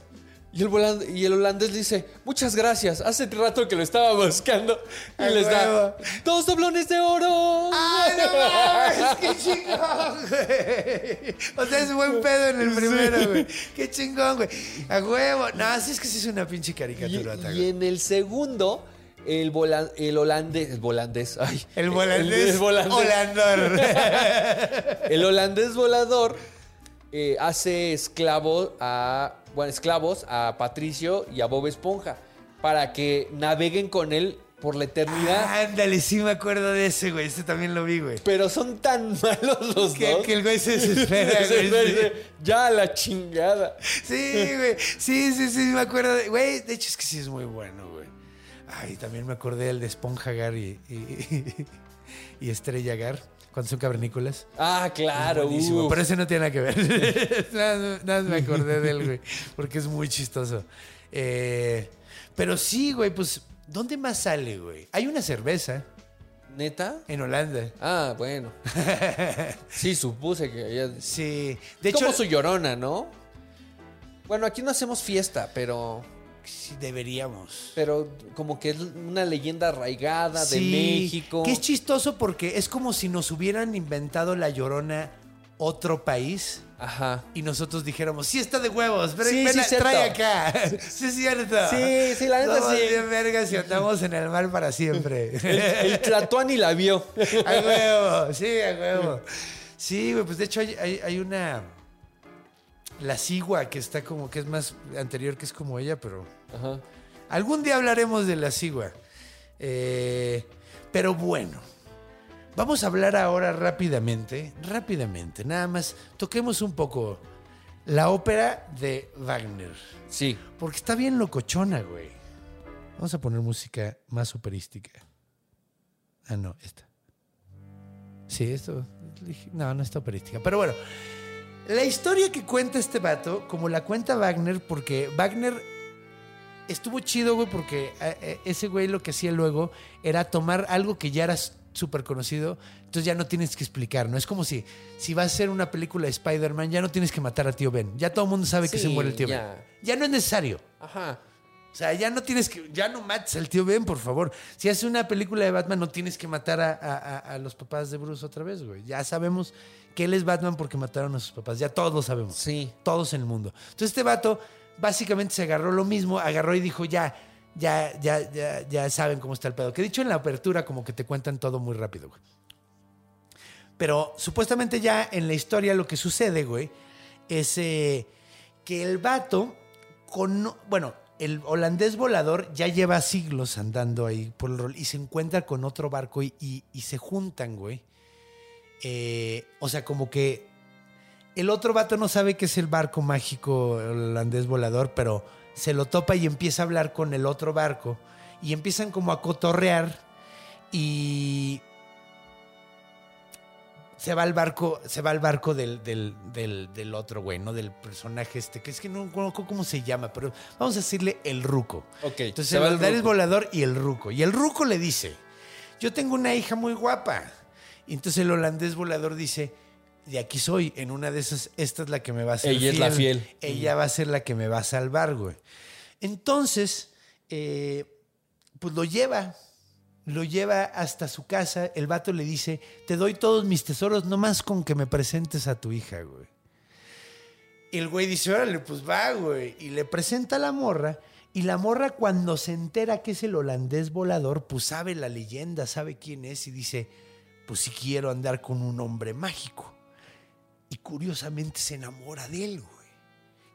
Y el, volan- y el holandés le dice: Muchas gracias, hace rato que lo estaba buscando. Y les da dos doblones de oro. ¡Ay, no! ¡Qué chingón, güey! O sea, es buen pedo en el primero, güey. ¡Qué chingón, güey! A huevo. No, sí es que sí es una pinche Y, caricatura. y en el segundo, el, vola- el holandés. El holandés. Ay, El volandés. el volandés. Holandor. El holandés volador eh, hace esclavo a, bueno, esclavos a Patricio y a Bob Esponja para que naveguen con él por la eternidad. Ándale, sí me acuerdo de ese, güey. Ese también lo vi, güey. Pero son tan malos los Que, dos. que el güey se desespera, Se güey. dice, ya la chingada. Sí, güey. Sí, sí, sí, me acuerdo. De, güey, de hecho es que sí es muy bueno, güey. Ay, también me acordé del de Esponja Gar y, y, Estrella Gar, cuando son cavernícolas. Ah, claro. Pero ese no tiene nada que ver. nada, nada más me acordé de él, güey, porque es muy chistoso. Eh, pero sí, güey, pues, ¿dónde más sale, güey? Hay una cerveza ¿Neta? en Holanda. Ah, bueno. Sí, supuse que ella... Sí, de Como hecho, su llorona, ¿no? Bueno, aquí no hacemos fiesta, pero... Sí, deberíamos. Pero como que es una leyenda arraigada de Sí, México. Que es chistoso porque es como si nos hubieran inventado la llorona otro país Ajá. y nosotros dijéramos, sí está de huevos, ven, Sí, ven sí, a- trae acá. sí, es cierto. Sí, sí, la neta sí. bien vergas y andamos en el mar para siempre. El Tlatuani la vio. a huevo, sí, a huevo. Sí, güey, pues de hecho hay, hay- hay una... La cigua que está como que es más anterior que es como ella, pero... Ajá. Algún día hablaremos de la cigua. Eh, pero bueno, vamos a hablar ahora rápidamente, rápidamente, nada más toquemos un poco la ópera de Wagner. Sí. Porque está bien locochona, güey. Vamos a poner música más operística. Ah, no, esta. Sí, esto. No, no está operística. Pero bueno, la historia que cuenta este vato, como la cuenta Wagner, porque Wagner estuvo chido, güey, porque eh, eh, ese güey lo que hacía luego era tomar algo que ya era súper conocido, entonces ya no tienes que explicar, ¿no? Es como si, si vas a hacer una película de Spider-Man, ya no tienes que matar a tío Ben. Ya todo el mundo sabe que se muere el tío ya. Ben. Ya no es necesario. Ajá. O sea, ya no tienes que, ya no mates al tío Ben, por favor. Si haces una película de Batman, no tienes que matar a- a- a los papás de Bruce otra vez, güey. Ya sabemos que él es Batman porque mataron a sus papás. Ya todos lo sabemos. Sí. Todos en el mundo. Entonces este vato básicamente se agarró lo mismo, agarró y dijo, ya, ya, ya, ya, ya saben cómo está el pedo. Que dicho en la apertura como que te cuentan todo muy rápido, güey. Pero supuestamente ya en la historia lo que sucede, güey, es eh, que el vato, con, bueno, el holandés volador ya lleva siglos andando ahí por el rol y se encuentra con otro barco y, y- y se juntan, güey. Eh, o sea, como que el otro vato no sabe que es el barco mágico holandés volador, pero se lo topa y empieza a hablar con el otro barco y empiezan como a cotorrear y se va al barco, se va al barco del, del, del, del otro güey, ¿no? Del personaje este, que es que no conozco cómo se llama, pero vamos a decirle el ruco. Ok, Entonces se el va el volador y el ruco. Y el ruco le dice, yo tengo una hija muy guapa. Y entonces el holandés volador dice, de aquí soy, en una de esas, esta es la que me va a hacer Ella es la fiel. Ella va a ser la que me va a salvar, güey. Entonces, eh, pues lo lleva, lo lleva hasta su casa. El vato le dice, te doy todos mis tesoros, nomás con que me presentes a tu hija, güey. Y el güey dice, órale, pues va, güey. Y le presenta a la morra. Y la morra cuando se entera que es el holandés volador, pues sabe la leyenda, sabe quién es y dice, pues sí quiero andar con un hombre mágico. Y curiosamente se enamora de él, güey.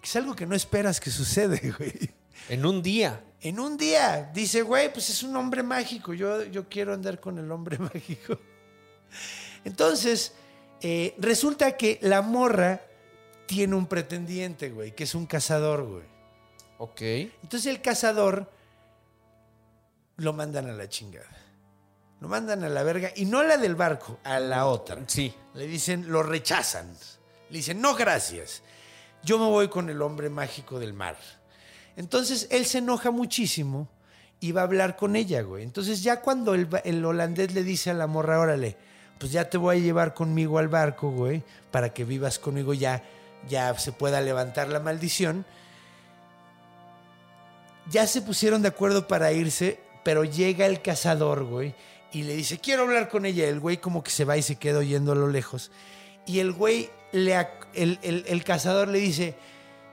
Que es algo que no esperas que sucede, güey. En un día. En un día dice, güey, pues es un hombre mágico. Yo, yo quiero andar con el hombre mágico. Entonces, eh, resulta que la morra tiene un pretendiente, güey, que es un cazador, güey. Ok. Entonces el cazador lo mandan a la chingada. Lo mandan a la verga. Y no a la del barco, a la otra. Sí. Le dicen, lo rechazan. Le dicen, no, gracias. Yo me voy con el hombre mágico del mar. Entonces él se enoja muchísimo y va a hablar con ella, güey. Entonces ya cuando el, holandés le dice a la morra, órale, pues ya te voy a llevar conmigo al barco, güey, para que vivas conmigo ya, ya se pueda levantar la maldición. Ya se pusieron de acuerdo para irse, pero llega el cazador, güey, y le dice, quiero hablar con ella. El güey como que se va y se queda oyendo a lo lejos. Y el güey, le, el- el cazador le dice,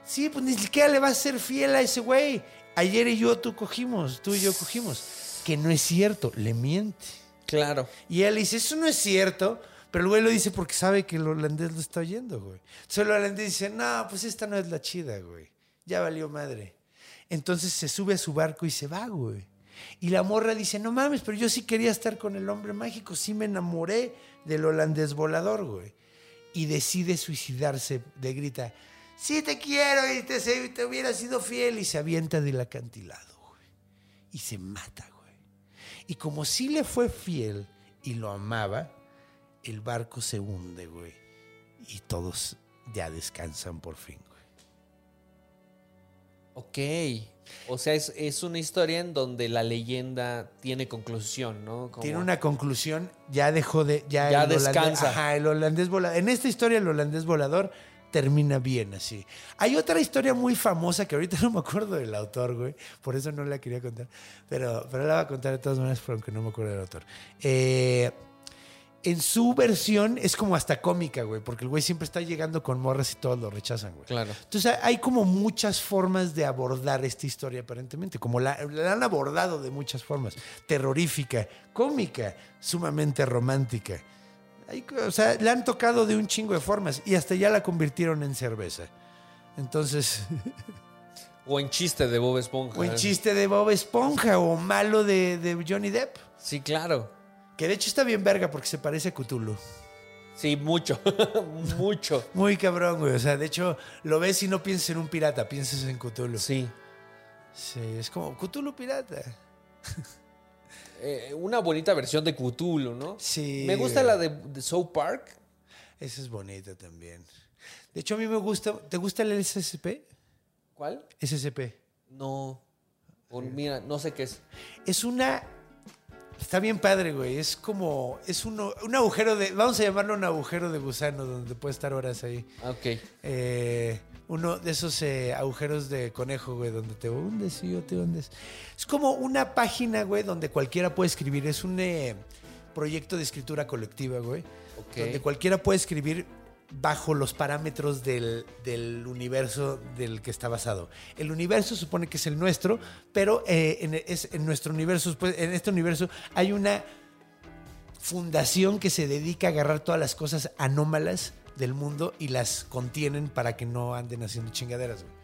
sí, pues ni siquiera le vas a ser fiel a ese güey. Ayer y yo tú cogimos, tú y yo cogimos. Que no es cierto, le miente. Claro. Y él dice, eso no es cierto. Pero el güey lo dice porque sabe que el holandés lo está oyendo, güey. Entonces el holandés dice, no, pues esta no es la chida, güey. Ya valió madre. Entonces se sube a su barco y se va, güey. Y la morra dice, no mames, pero yo sí quería estar con el hombre mágico, sí me enamoré del holandés volador, güey. Y decide suicidarse, de grita, sí te quiero y te, hubiera sido fiel. Y se avienta del acantilado, güey. Y se mata, güey. Y como sí le fue fiel y lo amaba, el barco se hunde, güey. Y todos ya descansan por fin, güey. Ok. O sea, es, es una historia en donde la leyenda tiene conclusión, ¿no? Como- Tiene una conclusión, ya dejó de... Ya, Ya el holandés- descansa. ajá, el holandés volador. En esta historia el holandés volador termina bien así. Hay otra historia muy famosa que ahorita no me acuerdo del autor, güey. Por eso no la quería contar. Pero, pero la voy a contar de todas maneras, aunque no me acuerdo del autor. Eh, en su versión es como hasta cómica, güey, porque el güey siempre está llegando con morras y todos lo rechazan, güey. Claro. Entonces hay como muchas formas de abordar esta historia aparentemente, como la, la han abordado de muchas formas. Terrorífica, cómica, sumamente romántica. Hay o sea, la han tocado de un chingo de formas y hasta ya la convirtieron en cerveza. Entonces, O en chiste de Bob Esponja. o en chiste de Bob Esponja o malo de, de Johnny Depp. Sí, claro. Que de hecho está bien verga porque se parece a Cthulhu. Sí, mucho. mucho. Muy cabrón, güey. O sea, de hecho, lo ves y no piensas en un pirata, piensas en Cthulhu. Sí. Sí, es como Cthulhu pirata. Eh, una bonita versión de Cthulhu, ¿no? Sí. Me gusta la de, de South Park. Esa es bonita también. De hecho, a mí me gusta. ¿Te gusta el SCP? ¿Cuál? SCP. No. Mira, no sé qué es. Es una. Está bien padre, güey. Es como. Es uno- un agujero de. Vamos a llamarlo un agujero de gusano donde puede estar horas ahí. Ah, Ok. Eh, uno de esos eh, agujeros de conejo, güey, donde te hundes y yo te hundes. Es como una página, güey, donde cualquiera puede escribir. Es un eh, proyecto de escritura colectiva, güey. Ok. Donde cualquiera puede escribir bajo los parámetros del, del universo del que está basado. El universo supone que es el nuestro, pero eh, en, es, en nuestro universo, pues, en este universo hay una fundación que se dedica a agarrar todas las cosas anómalas del mundo y las contienen para que no anden haciendo chingaderas. güey.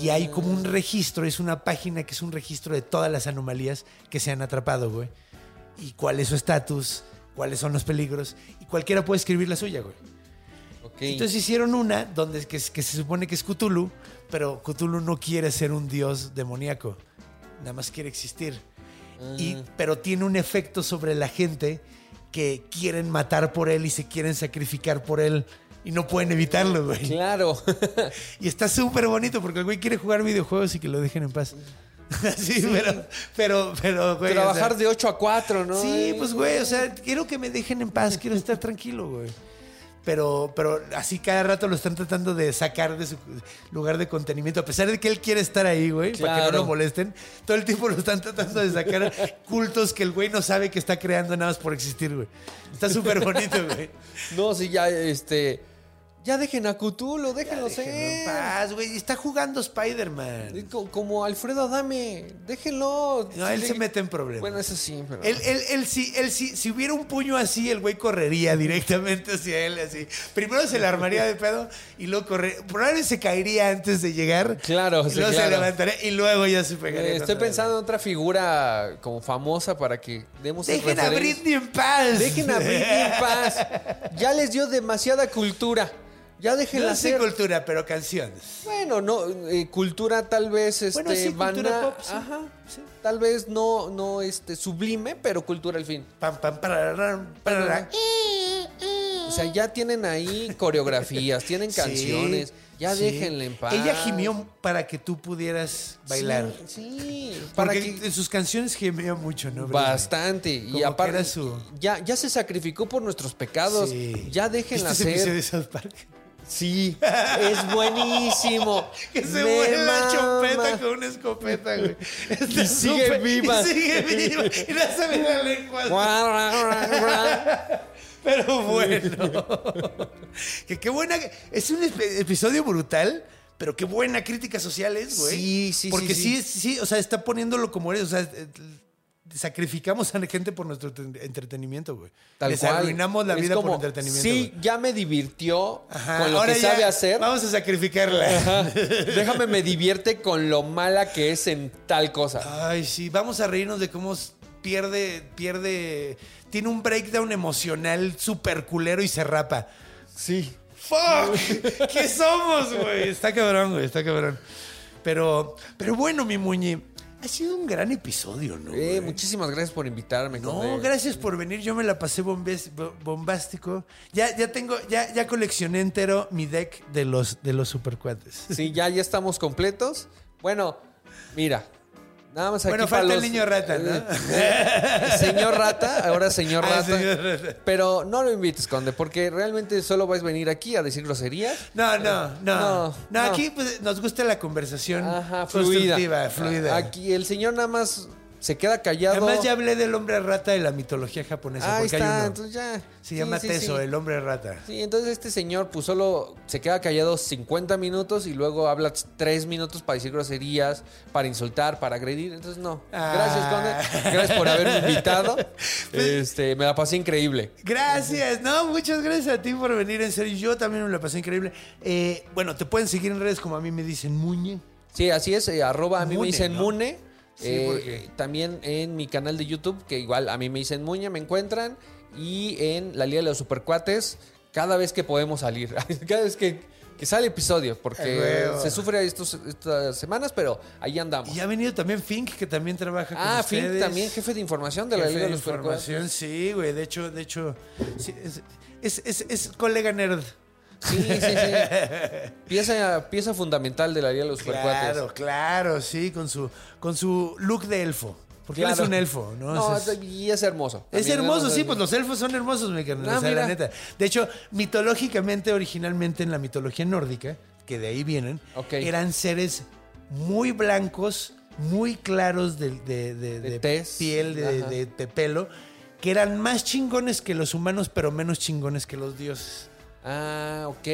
Y hay como un registro, es una página que es un registro de todas las anomalías que se han atrapado, güey. Y cuál es su estatus, cuáles son los peligros. Cualquiera puede escribir la suya, güey. Entonces hicieron una donde que, que se supone que es Cthulhu, pero Cthulhu no quiere ser un dios demoníaco. Nada más quiere existir. Y, pero tiene un efecto sobre la gente que quieren matar por él y se quieren sacrificar por él y no pueden evitarlo, güey. Claro. Y está súper bonito porque el güey quiere jugar videojuegos y que lo dejen en paz. sí, pero, pero, pero, güey. o Trabajar sea, de 8 a 4, ¿no? Sí, pues, güey, o sea, quiero que me dejen en paz, quiero estar tranquilo, güey. Pero, pero así cada rato lo están tratando de sacar de su lugar de contenimiento. A pesar de que él quiere estar ahí, güey, para que no lo molesten, todo el tiempo lo están tratando de sacar cultos que el güey no sabe que está creando nada más por existir, güey. Está súper bonito, güey. No, sí, ya, este. Ya dejen a Cthulhu, déjenlo Déjenlo en ser. paz, güey. Está jugando Spider-Man. Co- Como Alfredo Adame, déjenlo. No, él Sí, se mete en problemas. Bueno, eso sí, pero. Él, él, él sí, él sí, si hubiera un puño así, el güey correría directamente hacia él, así. Primero se le armaría de pedo y luego correría. Probablemente se caería antes de llegar. Claro, y sí, luego se claro. levantaría y luego ya se pegaría. Eh, estoy contra pensando en otra figura como famosa para que demos el Dejen a. Britney en paz. Dejen a Britney en paz. Ya les dio demasiada cultura. Ya déjenla No sé hacer. cultura, pero canciones. Bueno, no, eh, cultura tal vez este Bueno, sí, cultura pop, sí. ajá, sí. Tal vez no no este sublime, pero cultura al fin. Pam, pam, pararán, pararán. O sea, ya tienen ahí coreografías, tienen Sí, canciones, ya sí. déjenle en paz. Ella gimió para que tú pudieras bailar. Sí, sí, para Porque que en sus canciones gemía mucho, ¿no? Bastante y Como que aparte era su- ya ya se sacrificó por nuestros pecados. Sí. Ya déjenla ¿Viste ese episodio de South Park? Sí, es buenísimo. Que se Me muere la chopeta con una escopeta, güey. Está Y sigue súper- viva. Y sigue viva. Y ve la lengua. Pero bueno. que qué buena. Es un episodio brutal. Pero qué buena crítica social es, güey. Sí, sí, Porque sí, sí, sí. sí, o sea, está poniéndolo como eres. O sea, sacrificamos a la gente por nuestro ten- entretenimiento, güey. Tal Les cual. arruinamos la Es vida como, por entretenimiento. Sí, ya me divirtió Ajá, con lo ahora que ya sabe hacer. Vamos a sacrificarla. Ajá. Déjame me divierte con lo mala que es en tal cosa. Ay, sí, vamos a reírnos de cómo pierde, pierde, tiene un breakdown emocional súper culero y se rapa. Sí. ¡Fuck! ¿Qué somos, güey? Está cabrón, güey, está cabrón. Pero, pero bueno, mi muñe, ha sido un gran episodio, ¿no? Eh, muchísimas gracias por invitarme. No, Conde. gracias por venir. Yo me la pasé bombes- bo- bombástico. Ya, ya tengo, ya, ya coleccioné entero mi deck de los, de los supercuates. Sí, ya, ya estamos completos. Bueno, mira, Nada más aquí Bueno, falta el niño rata, ¿no? Eh, señor rata, ahora señor Ah, rata. señor rata. Pero no lo invites, Conde, porque realmente solo vais a venir aquí a decir groserías. No, no, no. No, No, no. aquí pues, nos gusta la conversación Ajá, fluida. constructiva, fluida. Aquí el señor nada más se queda callado. Además ya hablé del hombre rata de la mitología japonesa. Ahí porque está, hay uno. entonces ya. Se Sí, llama sí, Teso, sí. el hombre rata. Sí, entonces este señor pues solo se queda callado 50 minutos y luego habla 3 minutos para decir groserías, para insultar, para agredir. Entonces no. Gracias, Ah. Conde. Gracias por haberme invitado. Este, me la pasé increíble. Gracias, no, muchas gracias a ti por venir, en serio, yo también me la pasé increíble. Eh, bueno, te pueden seguir en redes como a mí me dicen Muñe. Sí, así es. eh, arroba a mí Mune, me dicen ¿no? Mune. Sí, Eh, porque- También en mi canal de YouTube, que igual a mí me dicen Muñe, me encuentran. Y en la Liga de los Supercuates, cada vez que podemos salir. cada vez que, que sale episodio, porque se sufre estos, estas semanas, pero ahí andamos. Y ha venido también Fink, que también trabaja con Ah, ustedes. Fink también, jefe de información de la Liga de de los Supercuates. información, sí, güey. De hecho, de hecho, sí, es, es, es- es colega nerd. Sí, sí, sí. Pieza, pieza fundamental de la Liga de los Supercuates. Claro, claro, sí, con su, con su look de elfo. Porque él es un elfo, ¿no? No, O sea, es- y es hermoso. Es hermoso, ¿no? sí, pues los elfos son hermosos, mi carnal. Ah, o sea, la neta. De hecho, mitológicamente, originalmente en la mitología nórdica, que de ahí vienen, eran seres muy blancos, muy claros de, de- de- De de tez. piel, de pelo, que eran más chingones que los humanos, pero menos chingones que los dioses. Ah, ok.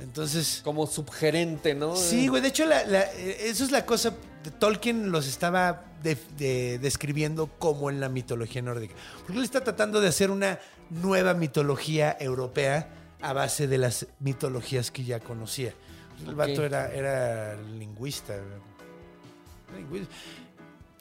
Entonces, Como subgerente, ¿no? Sí, güey. De hecho, la- la- eso es la cosa. Tolkien los estaba de- de- describiendo como en la mitología nórdica. Porque él está tratando de hacer una nueva mitología europea a base de las mitologías que ya conocía. El Ok. vato era, era lingüista.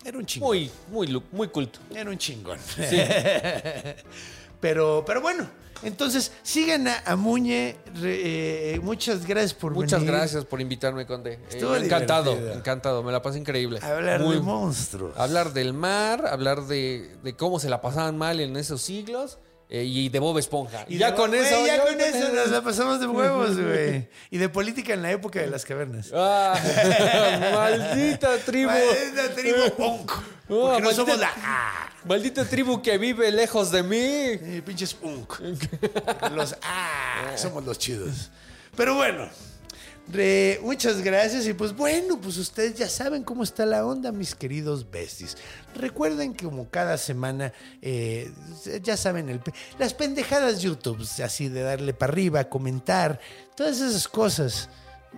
Era un chingón. Muy, muy, muy culto. Era un chingón. pero, pero bueno, entonces sigan a, a Muñe. re- eh, muchas gracias por Muchas venir. gracias por invitarme, Conde. Eh, encantado, divertido. encantado. Me la pasé increíble. Hablar Muy- de monstruos. Hablar del mar, hablar de, de cómo se la pasaban mal en esos siglos eh, y de Bob Esponja. Y ya de- con güey, eso. ya yo- con eso nos la pasamos de huevos, güey. Y de política en la época de las cavernas. Ah, maldita tribu. Maldita tribu punk. Porque no maldita- somos la Maldita tribu que vive lejos de mí. eh, pinches punk. Los ah, somos los chidos. Pero bueno, re- muchas gracias. Y pues bueno, pues ustedes ya saben cómo está la onda, mis queridos besties. Recuerden que como cada semana, eh, ya saben, el las pendejadas YouTube, así de darle para arriba, comentar, todas esas cosas.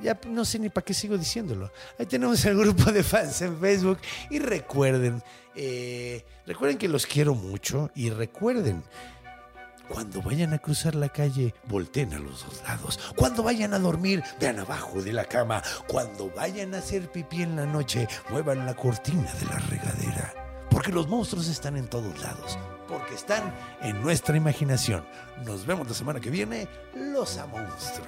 Ya no sé ni para qué sigo diciéndolo. Ahí tenemos el grupo de fans en Facebook. Y recuerden, eh, recuerden que los quiero mucho. Y recuerden, cuando vayan a cruzar la calle, volteen a los dos lados. Cuando vayan a dormir, vean abajo de la cama. Cuando vayan a hacer pipí en la noche, muevan la cortina de la regadera. Porque los monstruos están en todos lados. Porque están en nuestra imaginación. Nos vemos la semana que viene. Los a monstruo.